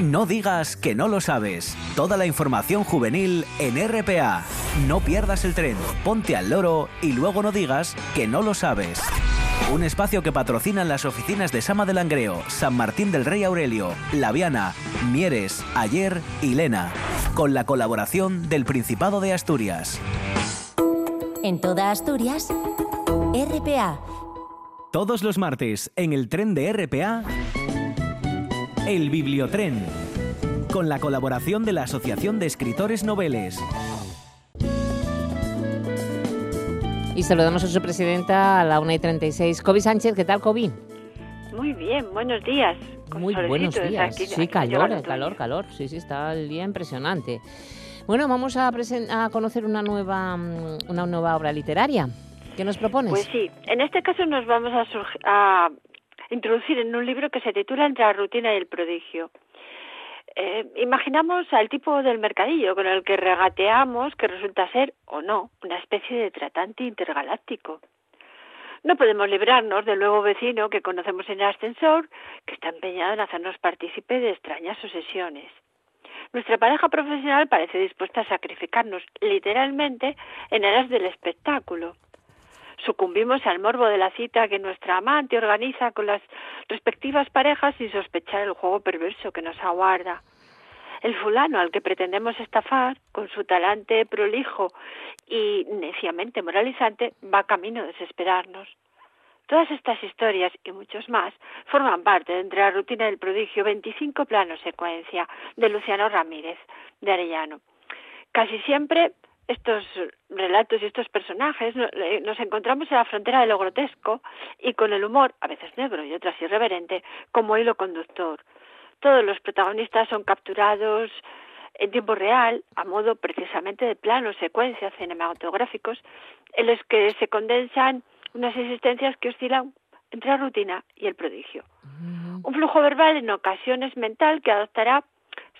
No digas que no lo sabes. Toda la información juvenil en RPA. No pierdas el tren, ponte al loro y luego no digas que no lo sabes. Un espacio que patrocinan las oficinas de Sama del Langreo, San Martín del Rey Aurelio, Laviana, Mieres, Ayer y Lena, con la colaboración del Principado de Asturias. En toda Asturias, RPA. Todos los martes en el tren de RPA, el Bibliotren, con la colaboración de la Asociación de Escritores Noveles. Y saludamos a su presidenta a la 1 y 36, Kobe Sánchez. ¿Qué tal, Kobe? Muy bien, buenos días. Muy buenos días. sí, calor, calor, calor. Sí, sí, está el día impresionante. Bueno, vamos a, a conocer una nueva, mm, una nueva obra literaria. ¿Qué nos propones? Pues sí, en este caso nos vamos a, a introducir en un libro que se titula Entre la rutina y el prodigio. Eh, imaginamos al tipo del mercadillo con el que regateamos que resulta ser, o no, una especie de tratante intergaláctico. No podemos librarnos del nuevo vecino que conocemos en el ascensor, que está empeñado en hacernos partícipe de extrañas obsesiones. Nuestra pareja profesional parece dispuesta a sacrificarnos literalmente en aras del espectáculo. Sucumbimos al morbo de la cita que nuestra amante organiza con las respectivas parejas sin sospechar el juego perverso que nos aguarda. El fulano al que pretendemos estafar, con su talante prolijo y neciamente moralizante, va camino a desesperarnos. Todas estas historias y muchos más forman parte de entre la rutina del prodigio 25 planos secuencia de Luciano Ramírez de Arellano. Casi siempre estos relatos y estos personajes eh, nos encontramos en la frontera de lo grotesco y con el humor, a veces negro y otras irreverente, como hilo conductor. Todos los protagonistas son capturados en tiempo real, a modo precisamente de planos, secuencias cinematográficos, en los que se condensan unas existencias que oscilan entre la rutina y el prodigio. Un flujo verbal en ocasiones mental que adoptará,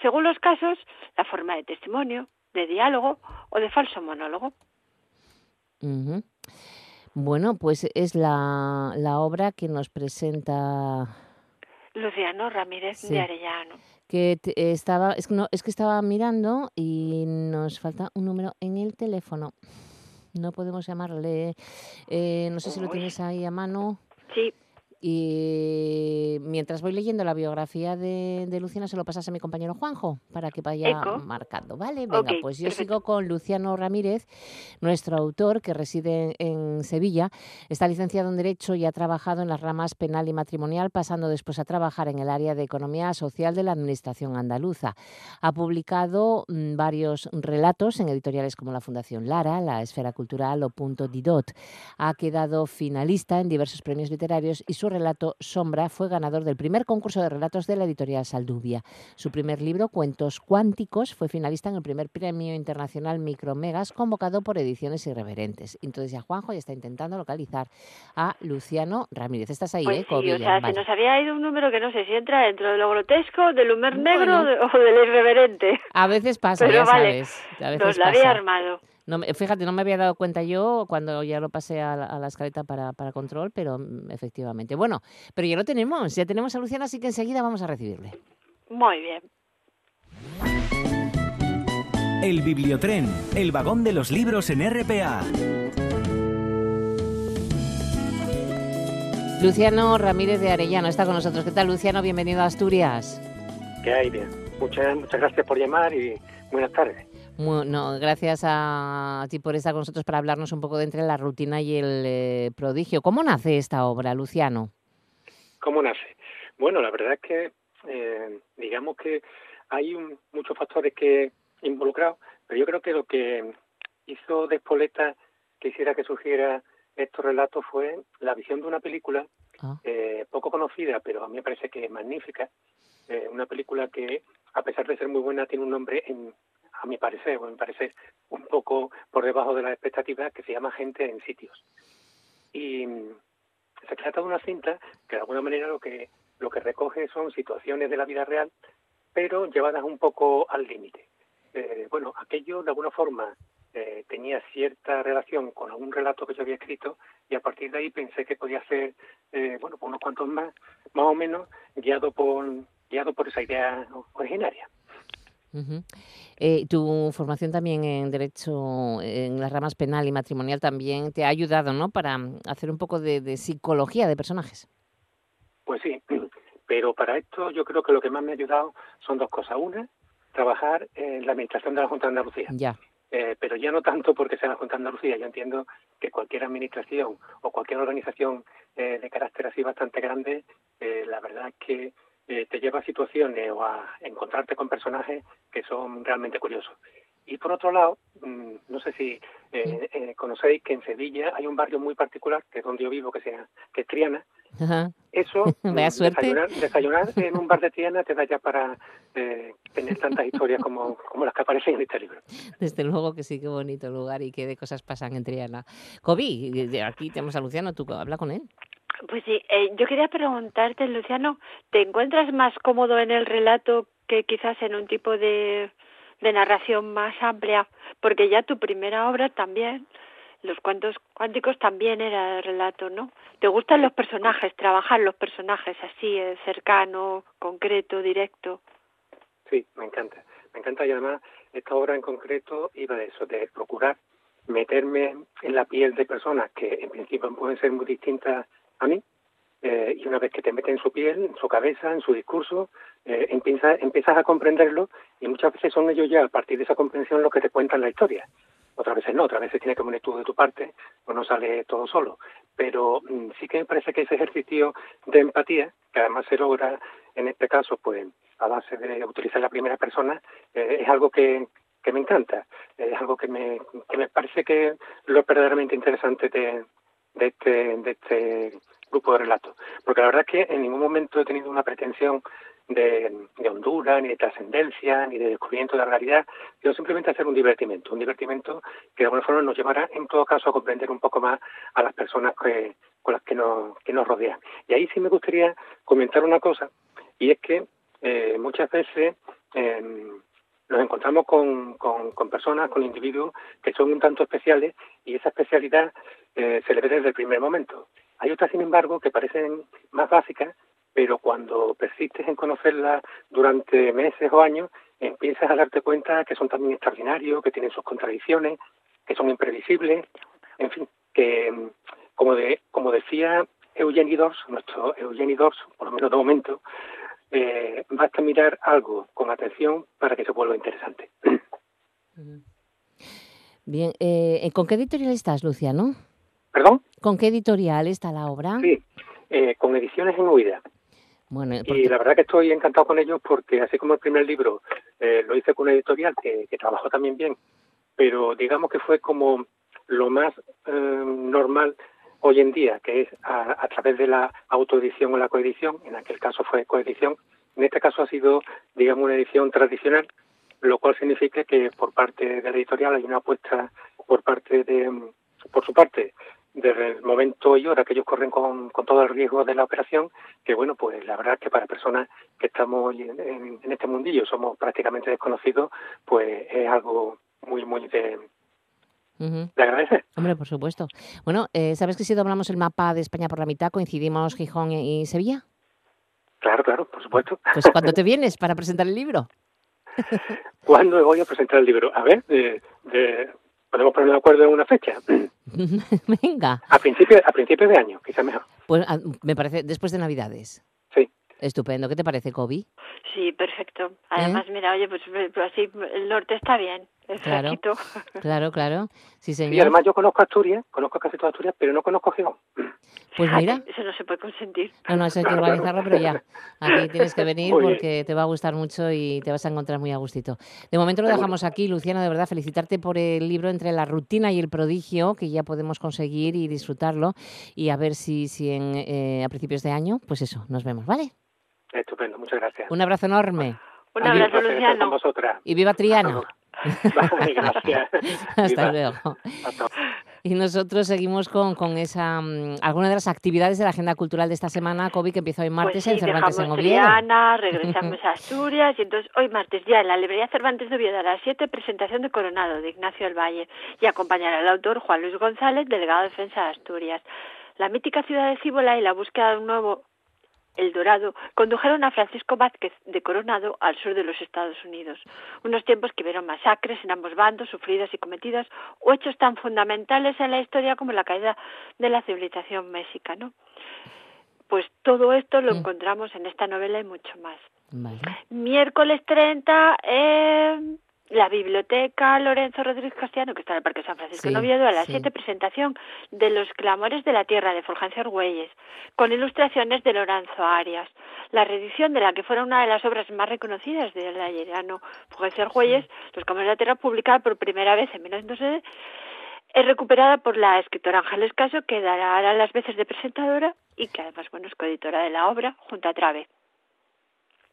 según los casos, la forma de testimonio, de diálogo o de falso monólogo. Bueno, pues es la, la, obra que nos presenta Luciano Ramírez de Arellano. Que estaba, es, no, es que estaba mirando y nos falta un número en el teléfono. No podemos llamarle. Eh, no sé si lo tienes ahí a mano. Sí, y mientras voy leyendo la biografía de, de, Luciano, se lo pasas a mi compañero Juanjo para que vaya marcando, ¿vale? Venga, pues yo sigo con Luciano Ramírez, nuestro autor que reside en Sevilla. Está licenciado en Derecho y ha trabajado en las ramas penal y matrimonial, pasando después a trabajar en el área de Economía Social de la Administración Andaluza. Ha publicado mm, varios relatos en editoriales como la Fundación Lara, la Esfera Cultural o Punto Didot. Ha quedado finalista en diversos premios literarios y su relato Sombra fue ganador del primer concurso de relatos de la editorial Saldubia. Su primer libro, Cuentos Cuánticos, fue finalista en el primer premio internacional Micromegas convocado por Ediciones Irreverentes. Entonces ya Juanjo ya está intentando localizar a Luciano Ramírez. Estás ahí, pues ¿eh? Sí, o sea, se nos había ido un número que no sé si entra dentro de lo grotesco, del humor negro o del irreverente. A veces pasa, ya sabes. A veces nos la había armado. No, fíjate, no me había dado cuenta yo cuando ya lo pasé a la, escaleta para, para, control, pero mm, efectivamente. Bueno, pero ya lo tenemos, ya tenemos a Luciana, así que enseguida vamos a recibirle. Muy bien. El Bibliotren, el vagón de los libros en RPA. Luciano Ramírez de Arellano está con nosotros. ¿Qué tal, Luciano? Bienvenido a Asturias. ¿Qué hay? Bien. Muchas, muchas gracias por llamar y buenas tardes. Bueno, gracias a ti por estar con nosotros para hablarnos un poco de entre la rutina y el eh, prodigio. ¿Cómo nace esta obra, Luciano? ¿Cómo nace? Bueno, la verdad es que eh, digamos que hay muchos factores que involucrados, pero yo creo que lo que hizo Despoleta que hiciera que surgiera estos relatos fue la visión de una película ah. eh, poco conocida, pero a mí me parece que es magnífica. una película que, a pesar de ser muy buena, tiene un nombre en, a mi parecer, o me parece un poco por debajo de las expectativas, que se llama Gente en Sitios. Y se trata de una cinta que de alguna manera lo que, lo que recoge son situaciones de la vida real, pero llevadas un poco al límite. Eh, bueno, aquello de alguna forma eh, tenía cierta relación con algún relato que yo había escrito y a partir de ahí pensé que podía ser, eh, bueno, unos cuantos más, más o menos, guiado por, guiado por esa idea originaria. Eh, tu formación también en Derecho, en las ramas penal y matrimonial también te ha ayudado, ¿no?, para mm, hacer un poco de, psicología de personajes. Pues sí, pero para esto yo creo que lo que más me ha ayudado son dos cosas. Una, trabajar en la administración de la Junta de Andalucía. Ya. Eh, pero ya no tanto porque sea la Junta de Andalucía. Yo entiendo que cualquier administración o cualquier organización eh, de carácter así bastante grande, la verdad es que eh, te lleva a situaciones o a encontrarte con personajes que son realmente curiosos. Y por otro lado, mm, no sé si eh, eh, conocéis que en Sevilla hay un barrio muy particular, que es donde yo vivo, que, sea, que es Triana, Eso, Vaya mm, suerte. Desayunar, desayunar en un bar de Triana te da ya para eh, tener tantas historias como, como las que aparecen en este libro. Desde luego que sí, qué bonito lugar y qué de cosas pasan en Triana. Kobe, de- de aquí tenemos a Luciano, tú habla con él. Pues sí, eh, yo quería preguntarte, Luciano, ¿te encuentras más cómodo en el relato que quizás en un tipo de, de narración más amplia? Porque ya tu primera obra también, los cuentos cuánticos también era relato, ¿no? ¿Te gustan los personajes, trabajar los personajes así, eh, cercano, concreto, directo? Sí, me encanta. Me encanta y además esta obra en concreto iba de eso, de procurar meterme en la piel de personas que en principio pueden ser muy distintas a mí eh, y una vez que te metes en su piel, en su cabeza, en su discurso, eh, empiezas, a comprenderlo y muchas veces son ellos ya a partir de esa comprensión los que te cuentan la historia. Otras veces no, otras veces tienes que poner tú de tu parte o no sale todo solo. Pero mm, sí que me parece que ese ejercicio de empatía, que además se logra en este caso pues a base de utilizar la primera persona, eh, es algo que, que me encanta, es algo que me, que me parece que lo verdaderamente interesante de, de este, de este grupo de relatos. Porque la verdad es que en ningún momento he tenido una pretensión de, de Honduras, ni de trascendencia, ni de descubrimiento de la realidad, sino simplemente hacer un divertimento, un divertimento que de alguna forma nos llevará en todo caso a comprender un poco más a las personas que, con las que nos, que nos rodean. Y ahí sí me gustaría comentar una cosa, y es que eh, muchas veces eh, nos encontramos con, con, con, personas, con individuos que son un tanto especiales y esa especialidad eh, se le ve desde el primer momento. Hay otras, sin embargo, que parecen más básicas, pero cuando persistes en conocerlas durante meses o años, empiezas a darte cuenta que son también extraordinarios, que tienen sus contradicciones, que son imprevisibles, en fin, que como, de, como decía Eugenie Dors, nuestro Eugenie Dors, por lo menos de momento, eh, basta mirar algo con atención para que se vuelva interesante. Bien, eh, ¿con qué editorial estás, Luciano? ¿Perdón? ¿Con qué editorial está la obra? Sí, eh, con Ediciones en Huida. Bueno, porque... Y la verdad que estoy encantado con ellos porque así como el primer libro eh, lo hice con una editorial que, que, trabajó también bien, pero digamos que fue como lo más eh, normal hoy en día, que es a, a, través de la autoedición o la coedición, en aquel caso fue coedición, en este caso ha sido, digamos, una edición tradicional, lo cual significa que por parte de la editorial hay una apuesta por parte de, por su parte, desde el momento y hora que ellos corren con, con todo el riesgo de la operación, que bueno, pues la verdad es que para personas que estamos en, en, en este mundillo somos prácticamente desconocidos, pues es algo muy, muy de, Uh. Hombre, por supuesto. Bueno, eh, ¿sabes que si doblamos el mapa de España por la mitad coincidimos Gijón y Sevilla? Claro, claro, por supuesto. Pues ¿cuándo te vienes para presentar el libro? ¿Cuándo voy a presentar el libro? A ver, de, de, podemos ponernos de acuerdo en una fecha. Venga. A principios a principio de año, quizá mejor. Pues a, me parece después de Navidades. Sí. Estupendo. ¿Qué te parece, Kobe? Sí, perfecto. Además, ¿Eh? mira, oye, pues, pues, así el norte está bien. Es claro, fresquito. claro, claro. Sí, señor. Y además yo conozco Asturias, conozco casi toda Asturias, pero no conozco Gijón. Pues mira. Eso no se puede consentir. No, no, eso hay que organizarlo, pero ya. Aquí tienes que venir porque te va a gustar mucho y te vas a encontrar muy a gustito. De momento lo dejamos aquí, Luciano, de verdad, felicitarte por el libro Entre la rutina y el prodigio, que ya podemos conseguir y disfrutarlo. Y a ver si, si en, eh, a principios de año, pues eso, nos vemos, ¿vale? Estupendo, muchas gracias. Un abrazo enorme. Un abrazo, Luciano. Y viva Triana. Vale, gracias. Hasta luego. Hasta Y nosotros seguimos con, con esa mm, alguna de las actividades de la agenda cultural de esta semana, COVID, que empieza hoy martes Pues sí, en Cervantes en Oviedo. Triana, regresamos a Asturias y entonces hoy martes ya en la librería Cervantes de Oviedo a las 7 presentación de Coronado de Ignacio del Valle y acompañará al autor Juan Luis González, delegado de defensa de Asturias. La mítica ciudad de Cíbola y la búsqueda de un nuevo el Dorado condujeron a Francisco Vázquez de Coronado al sur de los Estados Unidos, unos tiempos que vieron masacres en ambos bandos sufridas y cometidas o hechos tan fundamentales en la historia como la caída de la civilización mexicana. Pues todo esto lo Mm. encontramos en esta novela y mucho más. Vale. Miércoles 30, eh, la biblioteca Lorenzo Rodríguez Castellano, que está en el Parque San Francisco Sí, de Oviedo, a las sí. 7, presentación de Los Clamores de la Tierra, de Fulgencio Argüelles, con ilustraciones de Lorenzo Arias. La reedición de la que fuera una de las obras más reconocidas del ayerano Fulgencio Argüelles, Los Clamores de la Tierra, publicada por primera vez en 1909, es recuperada por la escritora Ángeles Caso, que dará las veces de presentadora y que además bueno, es coeditora de la obra junto a Trave.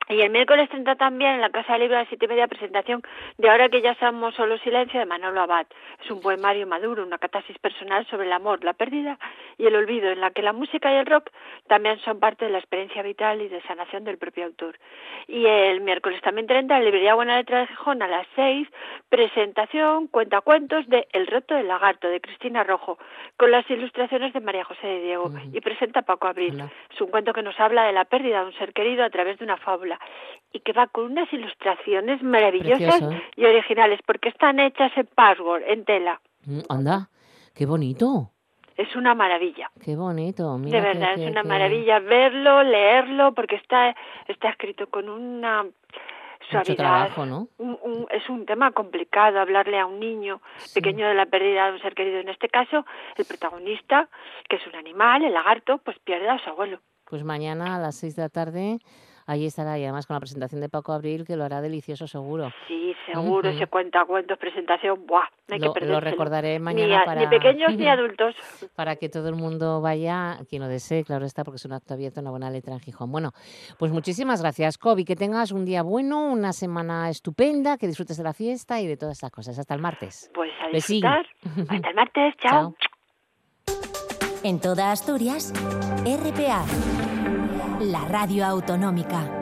Y el miércoles 30 también en la Casa Libre a las siete y media presentación de Ahora que ya somos solo silencio de Manolo Abad. Es un poemario maduro, una catarsis personal sobre el amor, la pérdida y el olvido, en la que la música y el rock también son parte de la experiencia vital y de sanación del propio autor. Y el miércoles también 30 en la Librería Buena Letra de Gijón a las seis, presentación, cuentacuentos de El reto del lagarto de Cristina Rojo, con las ilustraciones de María José de Diego. Y presenta Paco Abril. Es un cuento que nos habla de la pérdida de un ser querido a través de una fábula y que va con unas ilustraciones maravillosas Precioso. y originales porque están hechas en password, en tela. Mm, Anda, qué bonito, Es una maravilla. qué bonito. Mira de verdad, que- es una que- maravilla verlo, leerlo, porque está, está escrito con una Mucho suavidad. trabajo, ¿no? Un- un- es un tema complicado hablarle a un niño pequeño de la pérdida de un ser querido. En este caso, el protagonista, que es un animal, el lagarto, pues pierde a su abuelo. Pues mañana a las 6 de la tarde, ahí estará, y además con la presentación de Paco Abril, que lo hará delicioso seguro. Sí, seguro, Ujú. ese cuenta cuentos, presentación, ¡buah! No hay Lo- lo que perdérselo. recordaré Ni mañana a- para- Ni pequeños ni adultos. Para que todo el mundo vaya, quien lo desee, claro está, porque es un acto abierto, una buena letra en Gijón. Bueno, pues muchísimas gracias, Kobe. Que tengas un día bueno, una semana estupenda, que disfrutes de la fiesta y de todas estas cosas. Hasta el martes. Pues a disfrutar. Hasta el martes, chao. En toda Asturias, RPA, la radio autonómica.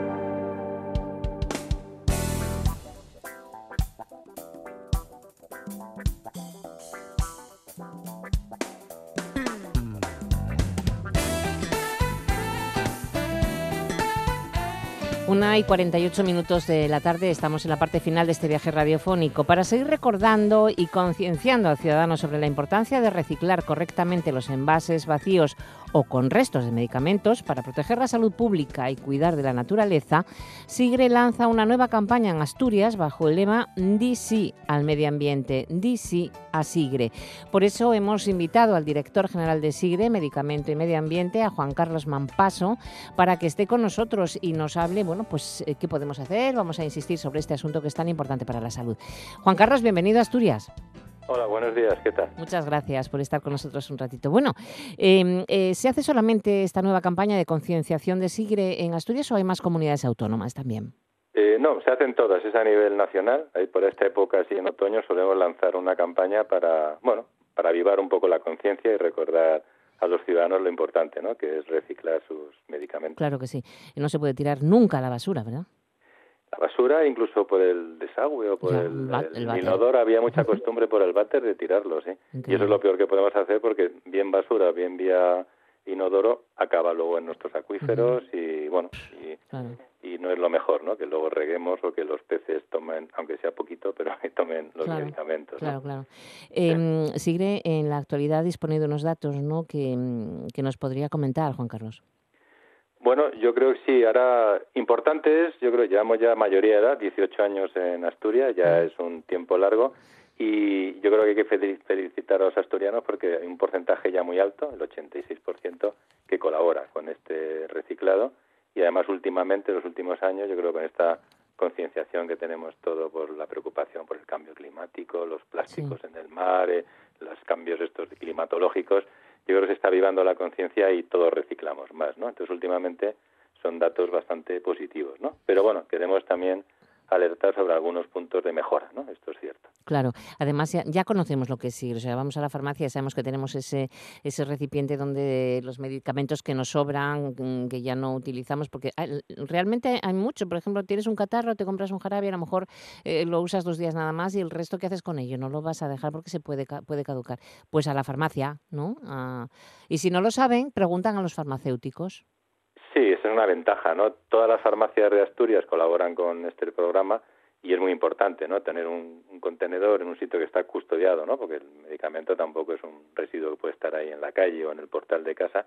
Una y 48 minutos de la tarde, estamos en la parte final de este viaje radiofónico para seguir recordando y concienciando al ciudadano sobre la importancia de reciclar correctamente los envases vacíos o con restos de medicamentos para proteger la salud pública y cuidar de la naturaleza. Sigre lanza una nueva campaña en Asturias bajo el lema DC al medio ambiente, DC a Sigre. Por eso hemos invitado al director general de Sigre, Medicamento y Medio Ambiente, a Juan Carlos Mampaso, para que esté con nosotros y nos hable, bueno, pues eh, qué podemos hacer. Vamos a insistir sobre este asunto que es tan importante para la salud. Juan Carlos, bienvenido a Asturias. Hola, buenos días, ¿qué tal? Muchas gracias por estar con nosotros un ratito. Bueno, eh, eh, ¿se hace solamente esta nueva campaña de concienciación de Sigre en Asturias o hay más comunidades autónomas también? Eh, no, se hacen todas, es a nivel nacional. Ahí por esta época, así en otoño, solemos lanzar una campaña para, bueno, para avivar un poco la conciencia y recordar a los ciudadanos lo importante, ¿no? Que es reciclar sus medicamentos. Claro que sí. No se puede tirar nunca a la basura, ¿verdad? La basura, incluso por el desagüe o por Ya, el, inodoro, había mucha costumbre por el váter de tirarlo, ¿sí? Y eso es lo peor que podemos hacer porque bien basura, bien vía inodoro, acaba luego en nuestros acuíferos y, bueno, y, Claro. y no es lo mejor, ¿no? Que luego reguemos o que los peces tomen, aunque sea poquito, pero que tomen los Claro, medicamentos. ¿no? Claro, claro. Eh, Sigre en la actualidad dispone de unos datos ¿no? que, que nos podría comentar, Juan Carlos. Bueno, yo creo que sí. Ahora, importante es, yo creo que llevamos ya mayoría de edad, 18 años en Asturias, ya es un tiempo largo. Y yo creo que hay que fel- felicitar a los asturianos porque hay un porcentaje ya muy alto, el 86%, que colabora con este reciclado. Y además, últimamente, en los últimos años, yo creo que con esta concienciación que tenemos todo por la preocupación por el cambio climático, los plásticos en el mar, eh, los cambios estos climatológicos, yo creo se está avivando la conciencia y todos reciclamos más, ¿no? Entonces, últimamente son datos bastante positivos, ¿no? Pero bueno, queremos también alertar sobre algunos puntos de mejora, ¿no? Esto es cierto. Claro, además ya, ya conocemos lo que es Sigre, o sea, vamos a la farmacia y sabemos que tenemos ese, ese recipiente donde los medicamentos que nos sobran, mm, que ya no utilizamos, porque hay- realmente hay mucho, por ejemplo, tienes un catarro, te compras un jarabe, a lo mejor eh, lo usas dos días nada más y el resto que haces con ello no lo vas a dejar porque se puede, puede caducar. Pues a la farmacia, ¿no? Ah, y si no lo saben, preguntan a los farmacéuticos. Es una ventaja, ¿no? Todas las farmacias de Asturias colaboran con este programa y es muy importante, ¿no? Tener un, contenedor en un sitio que está custodiado, ¿no? Porque el medicamento tampoco es un residuo que puede estar ahí en la calle o en el portal de casa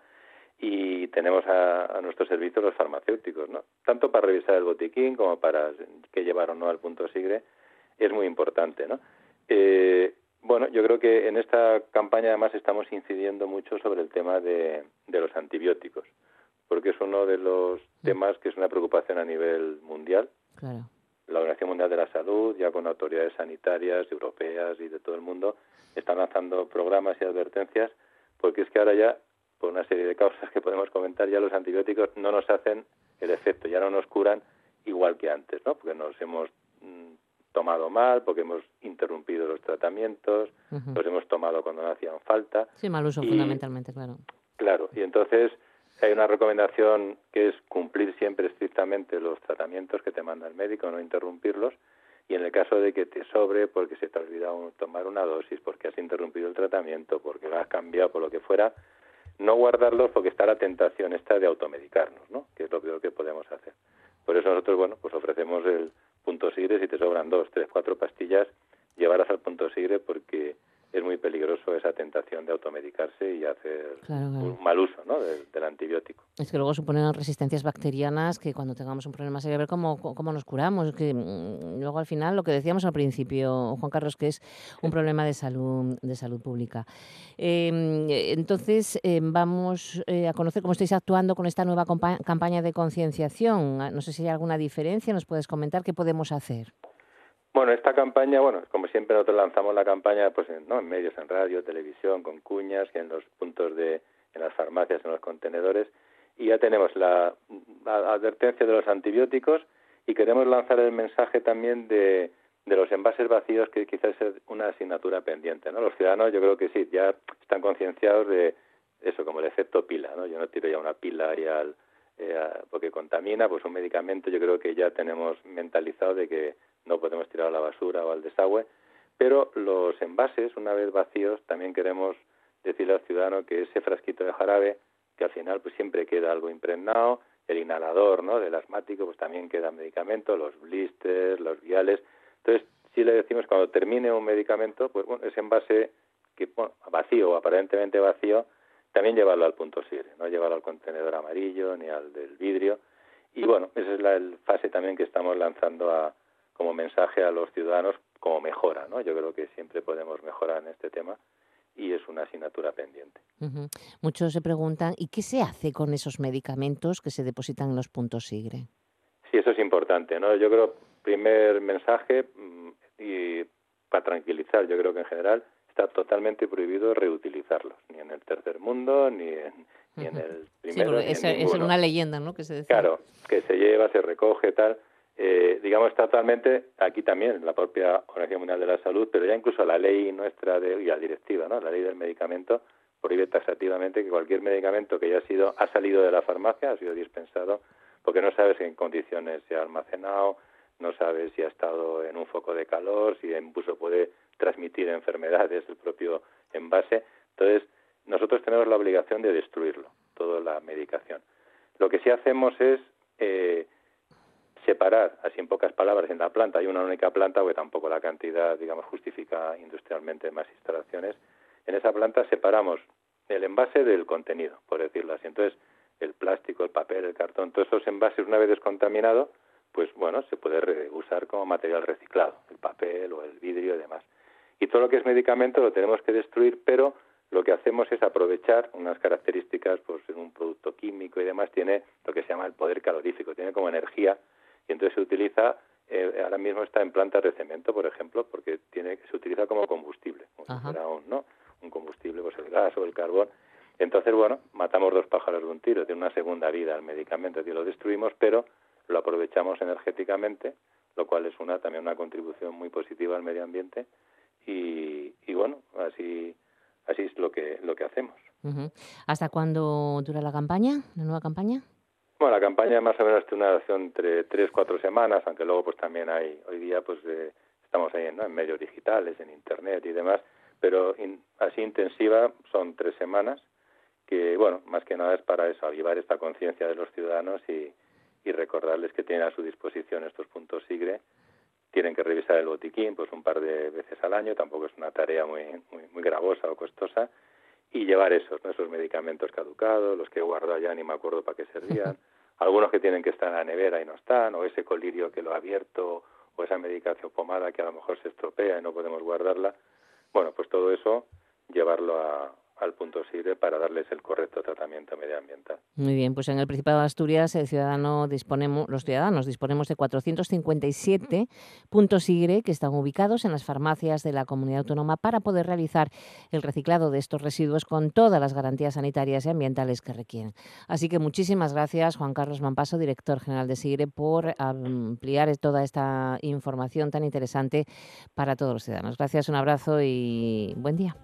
y tenemos a, nuestro servicio los farmacéuticos, ¿no? Tanto para revisar el botiquín como para que llevar o no al punto sigre es muy importante, ¿no? Eh, bueno, yo creo que en esta campaña además estamos incidiendo mucho sobre el tema de los antibióticos, porque es uno de los temas que es una preocupación a nivel mundial. Claro. la Organización Mundial de la Salud, ya con autoridades sanitarias europeas y de todo el mundo, están lanzando programas y advertencias, porque es que ahora ya, por una serie de causas que podemos comentar, ya los antibióticos no nos hacen el efecto, ya no nos curan igual que antes, ¿no? Porque nos hemos mm, tomado mal, porque hemos interrumpido los tratamientos, los hemos tomado cuando no hacían falta. Sí, mal uso fundamentalmente, claro. Claro, y entonces hay una recomendación que es cumplir siempre estrictamente los tratamientos que te manda el médico, no interrumpirlos, y en el caso de que te sobre porque se te ha olvidado tomar una dosis, porque has interrumpido el tratamiento, porque lo has cambiado, por lo que fuera, no guardarlos porque está la tentación esta de automedicarnos, ¿no? que es lo peor que podemos hacer. Por eso nosotros, bueno, pues ofrecemos el punto sigre si te sobran dos, tres, cuatro pastillas, llevarlas al punto sigre porque es muy peligroso esa tentación de automedicarse y hacer un mal uso ¿no? del, antibiótico. Es que luego suponen resistencias bacterianas que cuando tengamos un problema serio, a ver cómo, cómo nos curamos. Que mm, luego al final lo que decíamos al principio, Juan Carlos, que es un problema de salud, de salud pública. Em, entonces, em, vamos eh, a conocer cómo estáis actuando con esta nueva campaña de concienciación. No sé si hay alguna diferencia, nos puedes comentar qué podemos hacer. Bueno, esta campaña, bueno, como siempre nosotros lanzamos la campaña pues en, ¿no? en medios, en radio, televisión, con cuñas, en los puntos de, en las farmacias, en los contenedores, y ya tenemos la, advertencia de los antibióticos y queremos lanzar el mensaje también de, de los envases vacíos que quizás es una asignatura pendiente, ¿no? Los ciudadanos yo creo que sí, ya están concienciados de eso, como el efecto pila, ¿no? Yo no tiro ya una pila y al, porque contamina, pues un medicamento yo creo que ya tenemos mentalizado de que no podemos tirar a la basura o al desagüe, pero los envases, una vez vacíos, también queremos decirle al ciudadano que ese frasquito de jarabe, que al final pues siempre queda algo impregnado, el inhalador, ¿no? Del asmático, pues también queda medicamento, los blisters, los viales. Entonces, si le decimos cuando termine un medicamento, pues bueno, ese envase que vacío aparentemente vacío, también llevarlo al punto SIR, no llevarlo al contenedor amarillo ni al del vidrio. Y bueno, esa es la fase también que estamos lanzando a, como mensaje a los ciudadanos como mejora, ¿no? Yo creo que siempre podemos mejorar en este tema y es una asignatura pendiente. Muchos se preguntan, ¿y qué se hace con esos medicamentos que se depositan en los puntos SIGRE? Sí, eso es importante, ¿no? Yo creo, primer mensaje, mm, y para tranquilizar, yo creo que en general está totalmente prohibido reutilizarlos, ni en el tercer mundo, ni en, ni en el primero. Sí, es, es, una leyenda, ¿no? Que se decía. Claro, que se lleva, se recoge, tal eh, digamos, totalmente, aquí también, la propia Organización Mundial de la Salud, pero ya incluso la ley nuestra de, y la directiva, ¿no? la ley del medicamento, prohíbe taxativamente que cualquier medicamento que haya sido, ha salido de la farmacia, ha sido dispensado, porque no sabes en condiciones se ha almacenado, no sabes si ha estado en un foco de calor, si incluso puede transmitir enfermedades el propio envase. Entonces, nosotros tenemos la obligación de destruirlo, toda la medicación. Lo que sí hacemos es eh, separar, así en pocas palabras, en la planta hay una única planta, porque tampoco la cantidad, digamos, justifica industrialmente más instalaciones. En esa planta separamos el envase del contenido, por decirlo así. Entonces, el plástico, el papel, el cartón, todos esos envases, una vez descontaminado, pues bueno, se puede usar como material reciclado, el papel o el vidrio y demás. Y todo lo que es medicamento lo tenemos que destruir, pero lo que hacemos es aprovechar unas características, pues en un producto químico y demás, tiene lo que se llama el poder calorífico, tiene como energía y entonces se utiliza eh, ahora mismo está en plantas de cemento, por ejemplo, porque tiene se utiliza como combustible, como si un, ¿no? un combustible, pues el gas o el carbón. Entonces, bueno, matamos dos pájaros de un tiro, tiene una segunda vida el medicamento, es lo destruimos, pero lo aprovechamos energéticamente, lo cual es una también una contribución muy positiva al medio ambiente y, y bueno, así así es lo que lo que hacemos. ¿Hasta cuándo dura la campaña, la nueva campaña? Bueno, la campaña más o menos tiene una duración entre tres, cuatro semanas, aunque luego pues también hay, hoy día pues eh, estamos ahí en medios digitales, en internet y demás, pero así intensiva son tres semanas, que bueno, más que nada es para eso, avivar esta conciencia de los ciudadanos y, y recordarles que tienen a su disposición estos puntos SIGRE, tienen que revisar el botiquín pues un par de veces al año, tampoco es una tarea muy, muy, muy gravosa o costosa, y llevar esos, esos medicamentos caducados, los que he guardado ya ni me acuerdo para qué servían, algunos que tienen que estar en la nevera y no están, o ese colirio que lo ha abierto, o esa medicación pomada que a lo mejor se estropea y no podemos guardarla. Bueno, pues todo eso llevarlo a, al punto SIGRE para darles el correcto tratamiento medioambiental. Muy bien, pues en el Principado de Asturias el ciudadano disponemos, los ciudadanos disponemos de 457 puntos SIGRE que están ubicados en las farmacias de la comunidad autónoma para poder realizar el reciclado de estos residuos con todas las garantías sanitarias y ambientales que requieren. Así que muchísimas gracias, Juan Carlos Mampaso, director general de SIGRE, por ampliar toda esta información tan interesante para todos los ciudadanos. Gracias, un abrazo y buen día.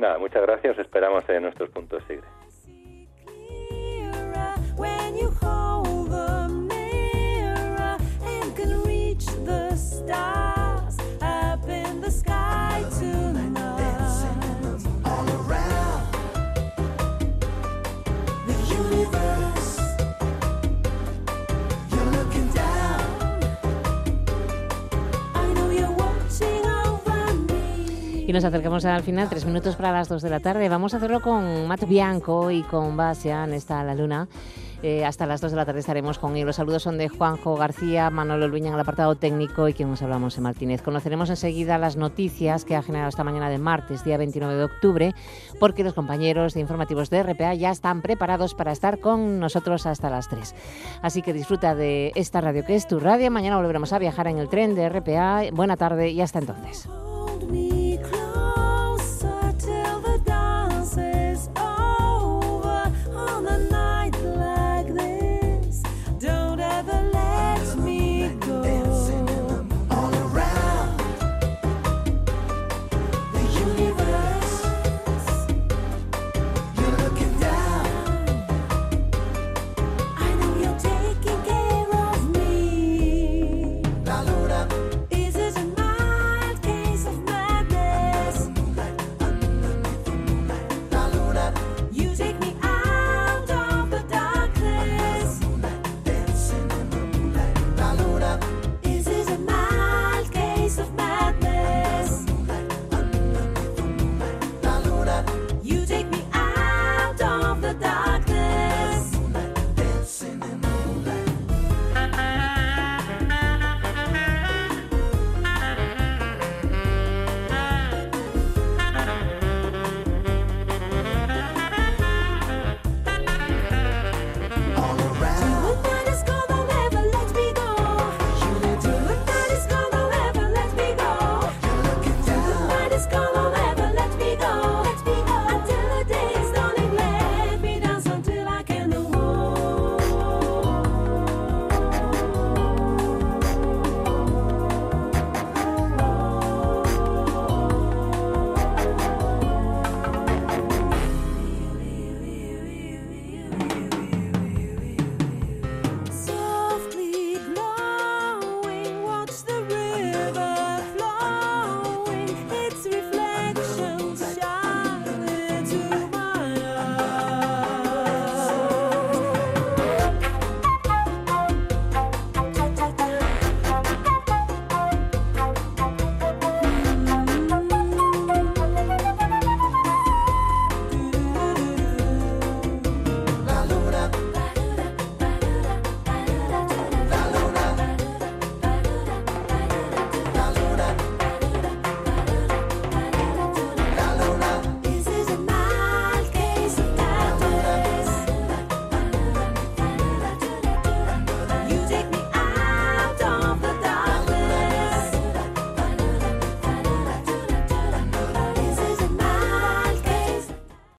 Nada, muchas gracias. Esperamos en nuestros puntos SIGRE. Y nos acercamos al final, tres minutos para las dos de la tarde. Vamos a hacerlo con Matt Bianco y con Bastian, está la luna. Eh, hasta las 2 de la tarde estaremos con ellos. Los saludos son de Juanjo García, Manolo Luña en el apartado técnico y quien nos hablamos en Martínez. Conoceremos enseguida las noticias que ha generado esta mañana de martes, día 29 de octubre, porque los compañeros de informativos de RPA ya están preparados para estar con nosotros hasta las 3. Así que disfruta de esta radio que es tu radio. Mañana volveremos a viajar en el tren de RPA. Buena tarde y hasta entonces.